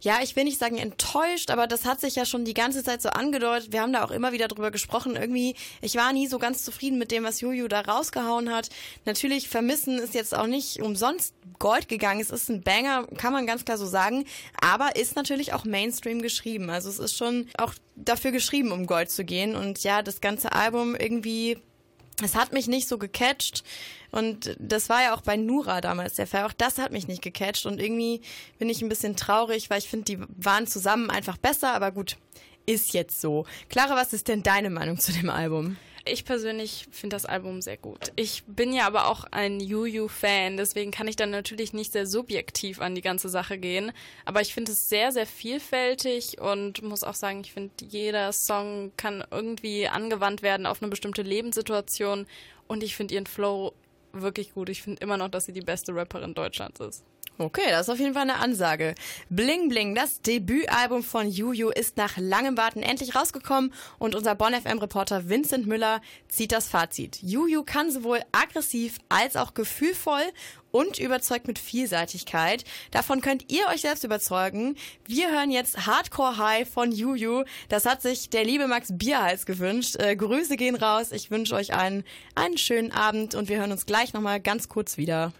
ja, ich will nicht sagen enttäuscht, aber das hat sich ja schon die ganze Zeit so angedeutet. Wir haben da auch immer wieder drüber gesprochen. Irgendwie, ich war nie so ganz zufrieden mit dem, was Juju da rausgehauen hat. Natürlich, Vermissen ist jetzt auch nicht umsonst Gold gegangen. Es ist ein Banger, kann man ganz klar so sagen. Aber ist natürlich auch Mainstream geschrieben. Also es ist schon auch dafür geschrieben, um Gold zu gehen. Und ja, das ganze Album irgendwie es hat mich nicht so gecatcht. Und das war ja auch bei Nura damals der Fall. Auch das hat mich nicht gecatcht. Und irgendwie bin ich ein bisschen traurig, weil ich finde, die waren zusammen einfach besser. Aber gut, ist jetzt so. Clara, was ist denn deine Meinung zu dem Album? Ich persönlich finde das Album sehr gut. Ich bin ja aber auch ein Yu-Yu-Fan, deswegen kann ich dann natürlich nicht sehr subjektiv an die ganze Sache gehen. Aber ich finde es sehr, sehr vielfältig und muss auch sagen, ich finde, jeder Song kann irgendwie angewandt werden auf eine bestimmte Lebenssituation und ich finde ihren Flow wirklich gut. Ich finde immer noch, dass sie die beste Rapperin Deutschlands ist. Okay, das ist auf jeden Fall eine Ansage. Bling Bling, das Debütalbum von Juju, ist nach langem Warten endlich rausgekommen und unser Bonn FM Reporter Vincent Müller zieht das Fazit. Juju kann sowohl aggressiv als auch gefühlvoll und überzeugt mit Vielseitigkeit. Davon könnt ihr euch selbst überzeugen. Wir hören jetzt Hardcore High von Juju. Das hat sich der liebe Max Bierhals gewünscht. Äh, Grüße gehen raus. Ich wünsche euch einen, einen schönen Abend und wir hören uns gleich nochmal ganz kurz wieder.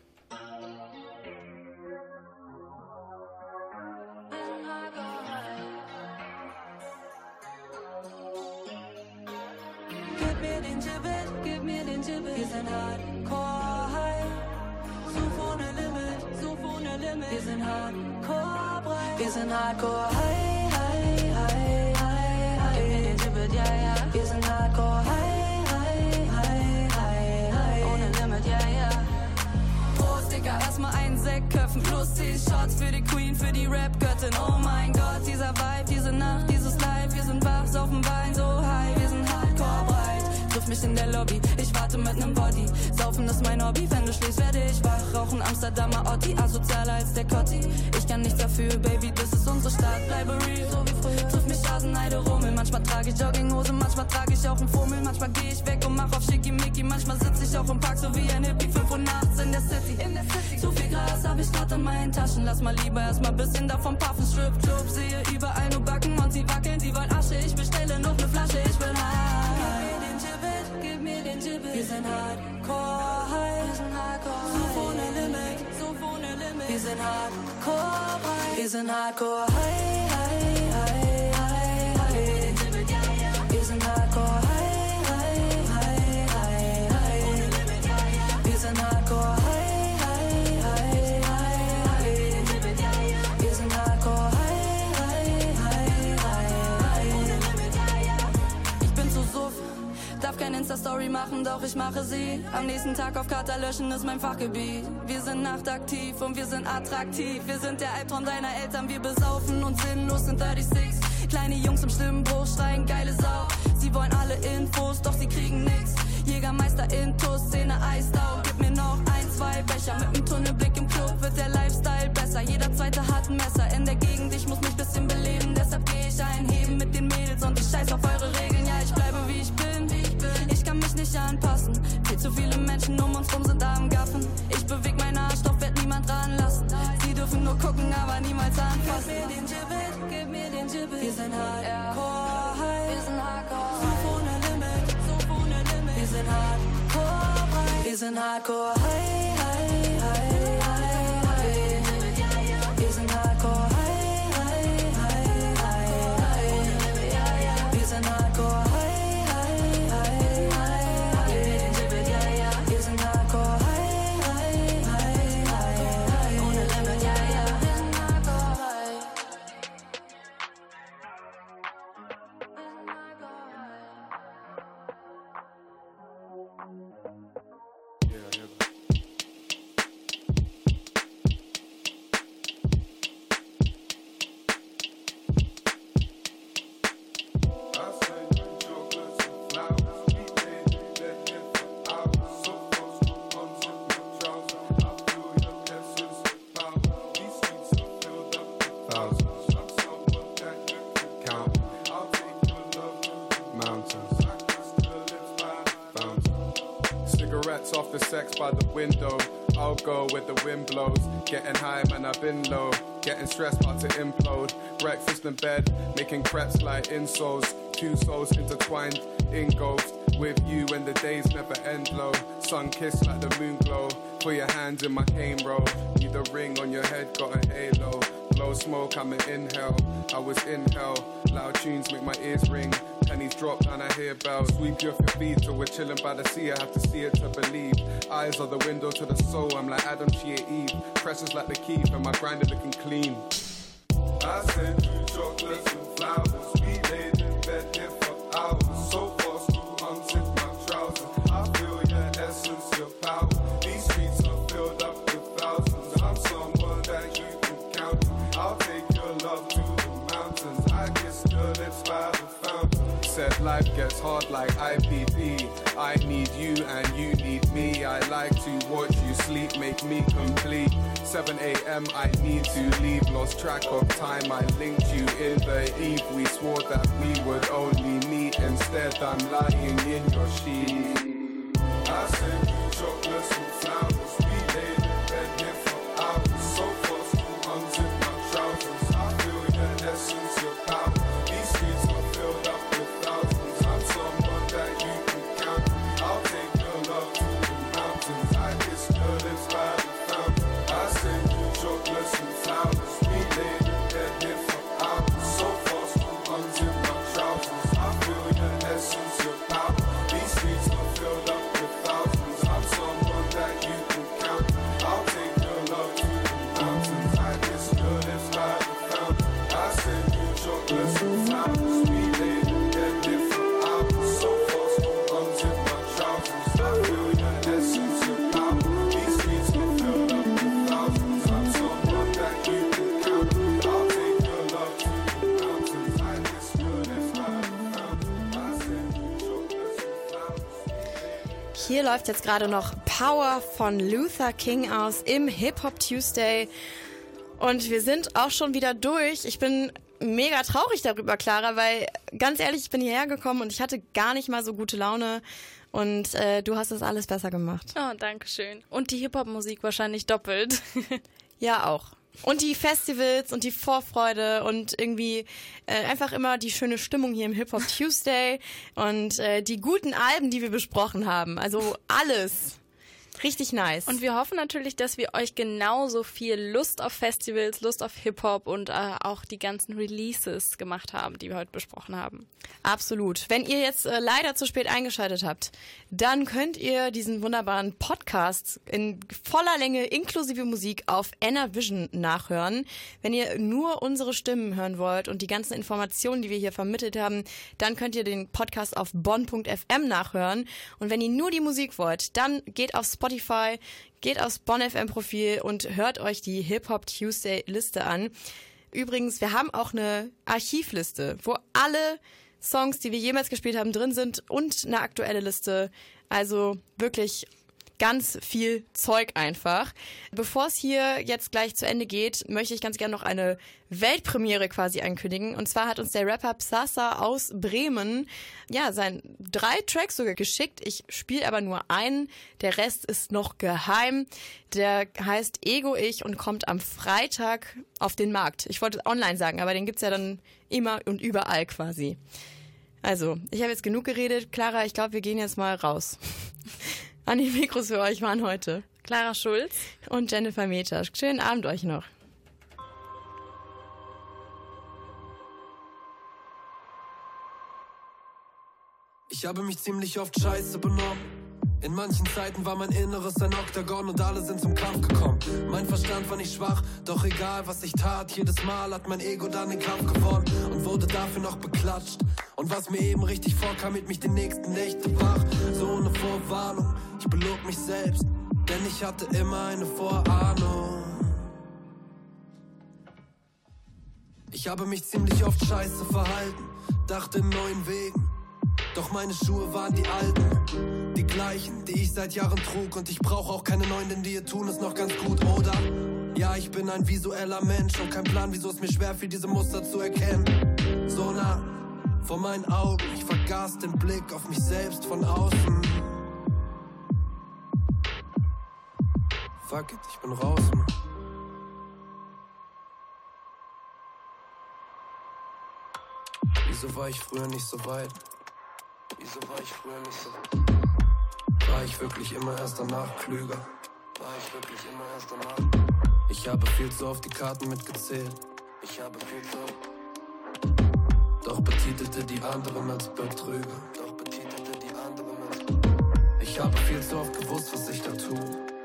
Sind hardcore high, high, high, high, high. Gib mir den Gibbet, ja, ja. Wir sind hardcore high, high, high, high, high. Ohne Limit, ja, ja. Prost, Digga, erstmal einen Sekt köpfen plus 10 Shots für die Queen, für die Rap-Göttin. Oh mein Gott, dieser Vibe, diese Nacht, dieses Live. Wir sind wach, saufen Wein, so high. Triff mich in der Lobby, ich warte mit nem Body. Saufen ist mein Hobby, wenn du schläfst, werde ich wach. Rauchen Amsterdamer Otti, asozialer als der Cotti. Ich kann nichts dafür, Baby, das ist unsere Stadt. Bleibe real, so wie früher. Triff mich Hasenheide, Rummel. Manchmal trage ich Jogginghose, manchmal trage ich auch einen Fummel. Manchmal geh ich weg und mach auf Schickimicki. Manchmal sitz ich auch im Park, so wie ein Hippie. 5 Uhr nachts in der City. In der City. Zu viel Gras hab ich grad in meinen Taschen. Lass mal lieber erstmal bisschen davon puffen. Strip, Club, sehe überall nur Backen und sie wackeln. Sie wollen Asche, ich bestelle noch ne Flasche. Ich bin high. Gib mir den Gibbet. Wir sind hardcore high. Wir sind hardcore So ohne Limit, so ohne Limit. Wir sind hardcore high. Wir sind hardcore high, high, Insta-Story machen, doch ich mache sie. Am nächsten Tag auf Kater löschen ist mein Fachgebiet. Wir sind nachtaktiv und wir sind attraktiv. Wir sind der Albtraum deiner Eltern, wir besaufen und sinnlos in 36. Kleine Jungs im Stimmbruch schreien geile Sau. Sie wollen alle Infos, doch sie kriegen nix. Jägermeister Intus, Szene Eisdau. Gib mir noch ein, zwei Becher. Mit dem Tunnelblick im Club wird der Lifestyle besser. Jeder zweite hat ein Messer in der Gegend, high. Wir sind hardcore high, high, window. I'll go where the wind blows. Getting high, man, I've been low. Getting stressed, about to implode. Breakfast in bed, making crepes like insoles. Two souls intertwined, engulfed with you when the days never end low. Sun kissed like the moon glow. Put your hands in my cane roll. Need a ring on your head, got a halo. Blow smoke, I'm an inhale. I was in hell. Loud tunes make my ears ring. Pennies drop and I hear bells. Sweep you off your feet till we're chilling by the sea. I have to see it to believe. Eyes are the window to the soul. I'm like Adam, she Eve. Precious like the key, and my grinder looking clean. I sent you chocolates life gets hard like IPP. I need you and you need me. I like to watch you sleep, make me complete. 7 a.m. I need to leave. Lost track of time. I linked you in the eve. We swore that we would only meet. Instead, I'm lying in your sheet. I flowers. Hier läuft jetzt gerade noch Power von Luther King aus im Hip Hop Tuesday. Und wir sind auch schon wieder durch. Ich bin mega traurig darüber, Clara, weil ganz ehrlich, ich bin hierher gekommen und ich hatte gar nicht mal so gute Laune. Und äh, du hast das alles besser gemacht. Oh, danke schön. Und die Hip-Hop-Musik wahrscheinlich doppelt. Ja, auch. Und die Festivals und die Vorfreude und irgendwie äh, einfach immer die schöne Stimmung hier im Hip Hop Tuesday und äh, die guten Alben, die wir besprochen haben. Also alles. Richtig nice. Und wir hoffen natürlich, dass wir euch genauso viel Lust auf Festivals, Lust auf Hip-Hop und äh, auch die ganzen Releases gemacht haben, die wir heute besprochen haben. Absolut. Wenn ihr jetzt äh, leider zu spät eingeschaltet habt, dann könnt ihr diesen wunderbaren Podcast in voller Länge inklusive Musik auf Vision nachhören. Wenn ihr nur unsere Stimmen hören wollt und die ganzen Informationen, die wir hier vermittelt haben, dann könnt ihr den Podcast auf bonn.fm nachhören. Und wenn ihr nur die Musik wollt, dann geht auf Spotify, geht aufs Bonn FM Profil und hört euch die Hip Hop Tuesday Liste an. Übrigens, wir haben auch eine Archivliste, wo alle Songs, die wir jemals gespielt haben, drin sind und eine aktuelle Liste. Also wirklich ganz viel Zeug einfach. Bevor es hier jetzt gleich zu Ende geht, möchte ich ganz gerne noch eine Weltpremiere quasi ankündigen. Und zwar hat uns der Rapper Psasa aus Bremen ja sein drei Tracks sogar geschickt. Ich spiele aber nur einen. Der Rest ist noch geheim. Der heißt Ego Ich und kommt am Freitag auf den Markt. Ich wollte online sagen, aber den gibt's ja dann immer und überall quasi. Also, ich habe jetzt genug geredet. Clara, ich glaube, wir gehen jetzt mal raus. An die Mikros für euch waren heute Clara Schulz und Jennifer Metasch. Schönen Abend euch noch. Ich habe mich ziemlich oft scheiße benommen. In manchen Zeiten war mein Inneres ein Oktagon und alle sind zum Kampf gekommen. Mein Verstand war nicht schwach, doch egal was ich tat, jedes Mal hat mein Ego dann den Kampf gewonnen und wurde dafür noch beklatscht. Und was mir eben richtig vorkam, hielt mich die nächsten Nächte wach. So ohne Vorwarnung, ich belog mich selbst, denn ich hatte immer eine Vorahnung. Ich habe mich ziemlich oft scheiße verhalten, dachte in neuen Wegen. Doch meine Schuhe waren die alten, die gleichen, die ich seit Jahren trug. Und ich brauche auch keine neuen, denn die tun es noch ganz gut, oder? Ja, ich bin ein visueller Mensch und kein Plan, wieso es mir schwer fiel, diese Muster zu erkennen. So nah vor meinen Augen, ich vergaß den Blick auf mich selbst von außen. Fuck it, ich bin raus, Mann. Wieso war ich früher nicht so weit? Wieso war ich früher nicht so War ich wirklich immer erst danach klüger? War ich wirklich immer erst danach? Ich habe viel zu oft die Karten mitgezählt. Ich habe viel zu oft. Doch betitelte die anderen als Betrüger. Doch betitelte die anderen als Ich habe viel zu oft gewusst, was ich da tue.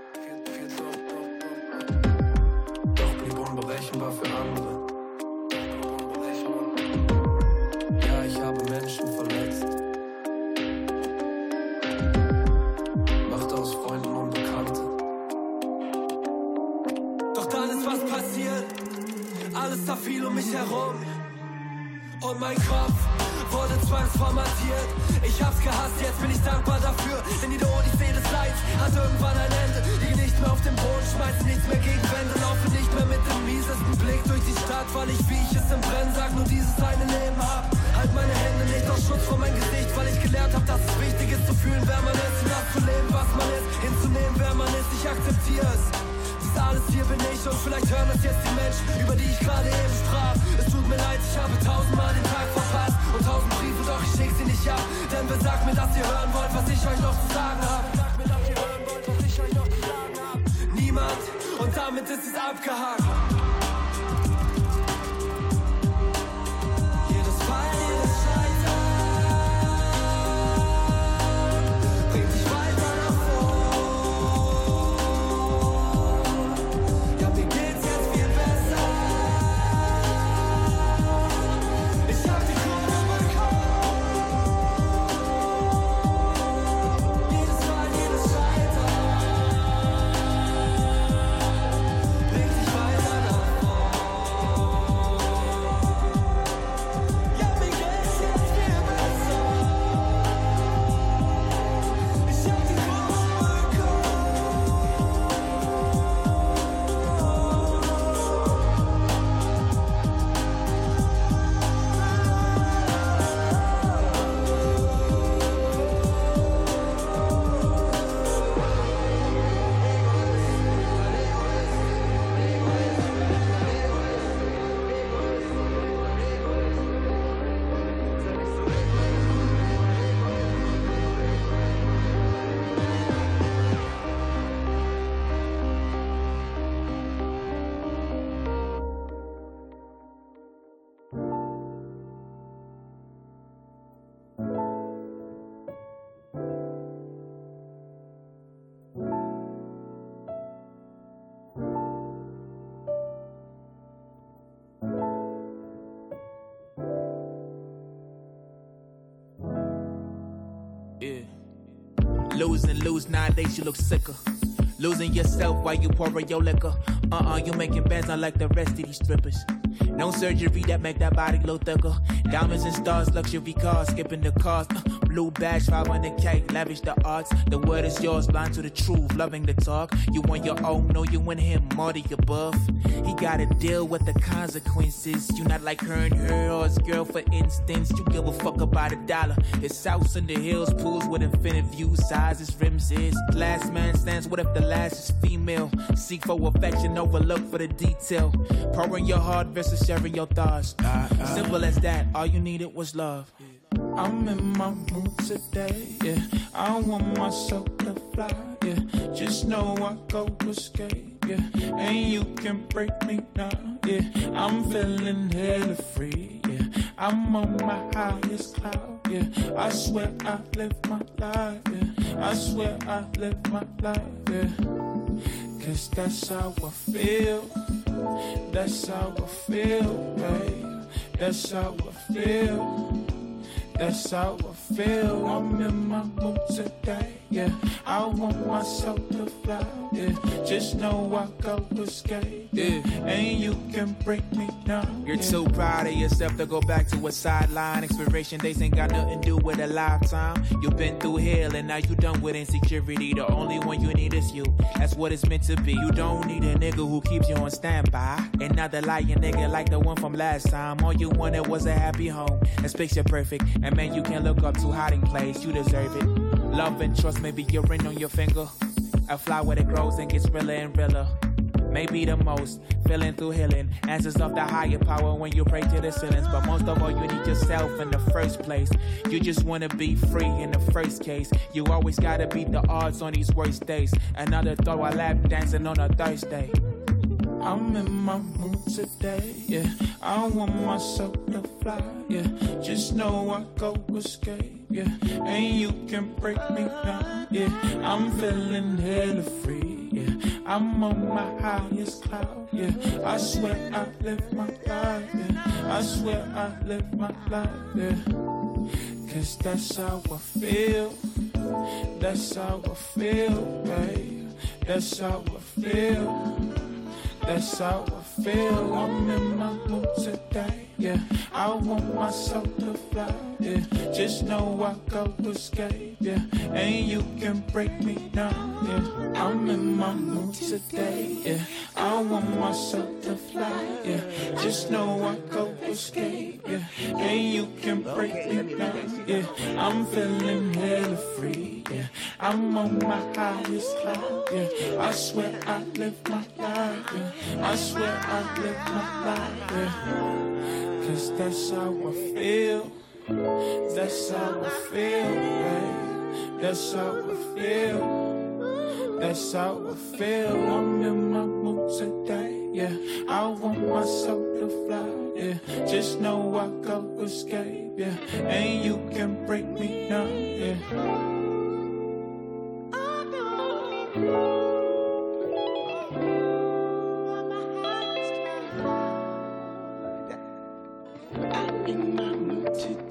Mich herum. Und mein Kopf wurde zwangsformatiert. Ich hab's gehasst, jetzt bin ich dankbar dafür. Denn die Odyssee des Leids hat irgendwann ein Ende. Liege nicht mehr auf dem Boden, schmeiß nichts mehr gegen Wände. Laufe nicht mehr mit dem miesesten Blick durch die Stadt, weil ich, wie ich es im Brennen sag, nur dieses eine Leben hab. Halt meine Hände nicht aus Schutz vor mein Gesicht, weil ich gelernt hab, dass es wichtig ist zu fühlen, wer man ist. Und das zu leben, was man ist. Hinzunehmen, wer man ist. Ich akzeptiere es. Dies alles hier bin ich und vielleicht hören das jetzt die Menschen, über die ich gerade eben sprach. Es tut mir leid, ich habe tausendmal den Tag verpasst und tausend Briefe, doch ich schick sie nicht ab. Denn besagt mir, dass ihr hören wollt, was ich euch noch zu sagen hab. Sagt mir, dass ihr hören wollt, was ich euch noch zu sagen hab. Niemand und damit ist es abgehakt. You look sicker. Losing yourself while you pouring your liquor. Uh uh, you making bands unlike the rest of these strippers. No surgery that make that body look thicker. Diamonds and stars, luxury cars, skipping the cost. Uh, blue badge, 500k, lavish the arts. The word is yours, blind to the truth, loving the talk. You want your own, no, you want him, more the above. He gotta deal with the consequences. You not like her and her or his girl, for instance. You give a fuck about a dollar. His house in the hills, pools with infinite views, sizes, rims is. Last man stands, what if the last is female? Seek for affection, overlook for the detail. Pouring your heart versus sharing your thoughts. Simple as that, all you needed was love. I'm in my mood today, yeah. I want myself to fly, yeah. Just know I go escape, yeah. And you can break me down, yeah. I'm feeling hella free, yeah. I'm on my highest cloud, yeah. I swear I live my life, yeah. I swear I live my life, yeah. Cause that's how I feel. That's how I feel, babe. That's how I feel. That's how I feel. I'm in my mood today. Yeah, I want myself to fly. Yeah, just know I go escape. Yeah, and you can break me down. You're yeah. too proud of yourself to go back to a sideline. Expiration dates ain't got nothing to do with a lifetime. You've been through hell and now you done with insecurity. The only one you need is you. That's what it's meant to be. You don't need a nigga who keeps you on standby. Another lying nigga like the one from last time. All you wanted was a happy home. That's picture perfect. And man, you can look up to hiding place. You deserve it. Love and trust, maybe your ring on your finger. A flower that grows and gets realer and realer. Maybe the most, feeling through healing. Answers of the higher power when you pray to the ceilings. But most of all, you need yourself in the first place. You just wanna be free in the first case. You always gotta beat the odds on these worst days. Another thought while lap dancing on a Thursday. I'm in my mood today, yeah. I want myself to fly, yeah. Just know I go escape, yeah. And you can break me down, yeah. I'm feeling hella free, yeah. I'm on my highest cloud, yeah. I swear I live my life, yeah. I swear I live my life, yeah. Cause that's how I feel, that's how I feel, babe. That's how I feel. That's how feel. I'm in my mood today. Yeah, I want myself to fly. Yeah, just know I go escape. Yeah, and you can break me down. Yeah, I'm in my mood today. Yeah, I want myself to fly. Yeah, just know I go escape. Yeah, and you can break me down. Yeah, I'm feeling hella free. Yeah, I'm on my highest cloud. Yeah, I swear I live my life. Yeah, I swear I live my. Yeah. Cause that's how I feel. That's how I feel, babe. That's how I feel. That's how I feel. I'm in my mood today, yeah. I want myself to fly, yeah. Just know I go escape, yeah. And you can break me down, yeah. My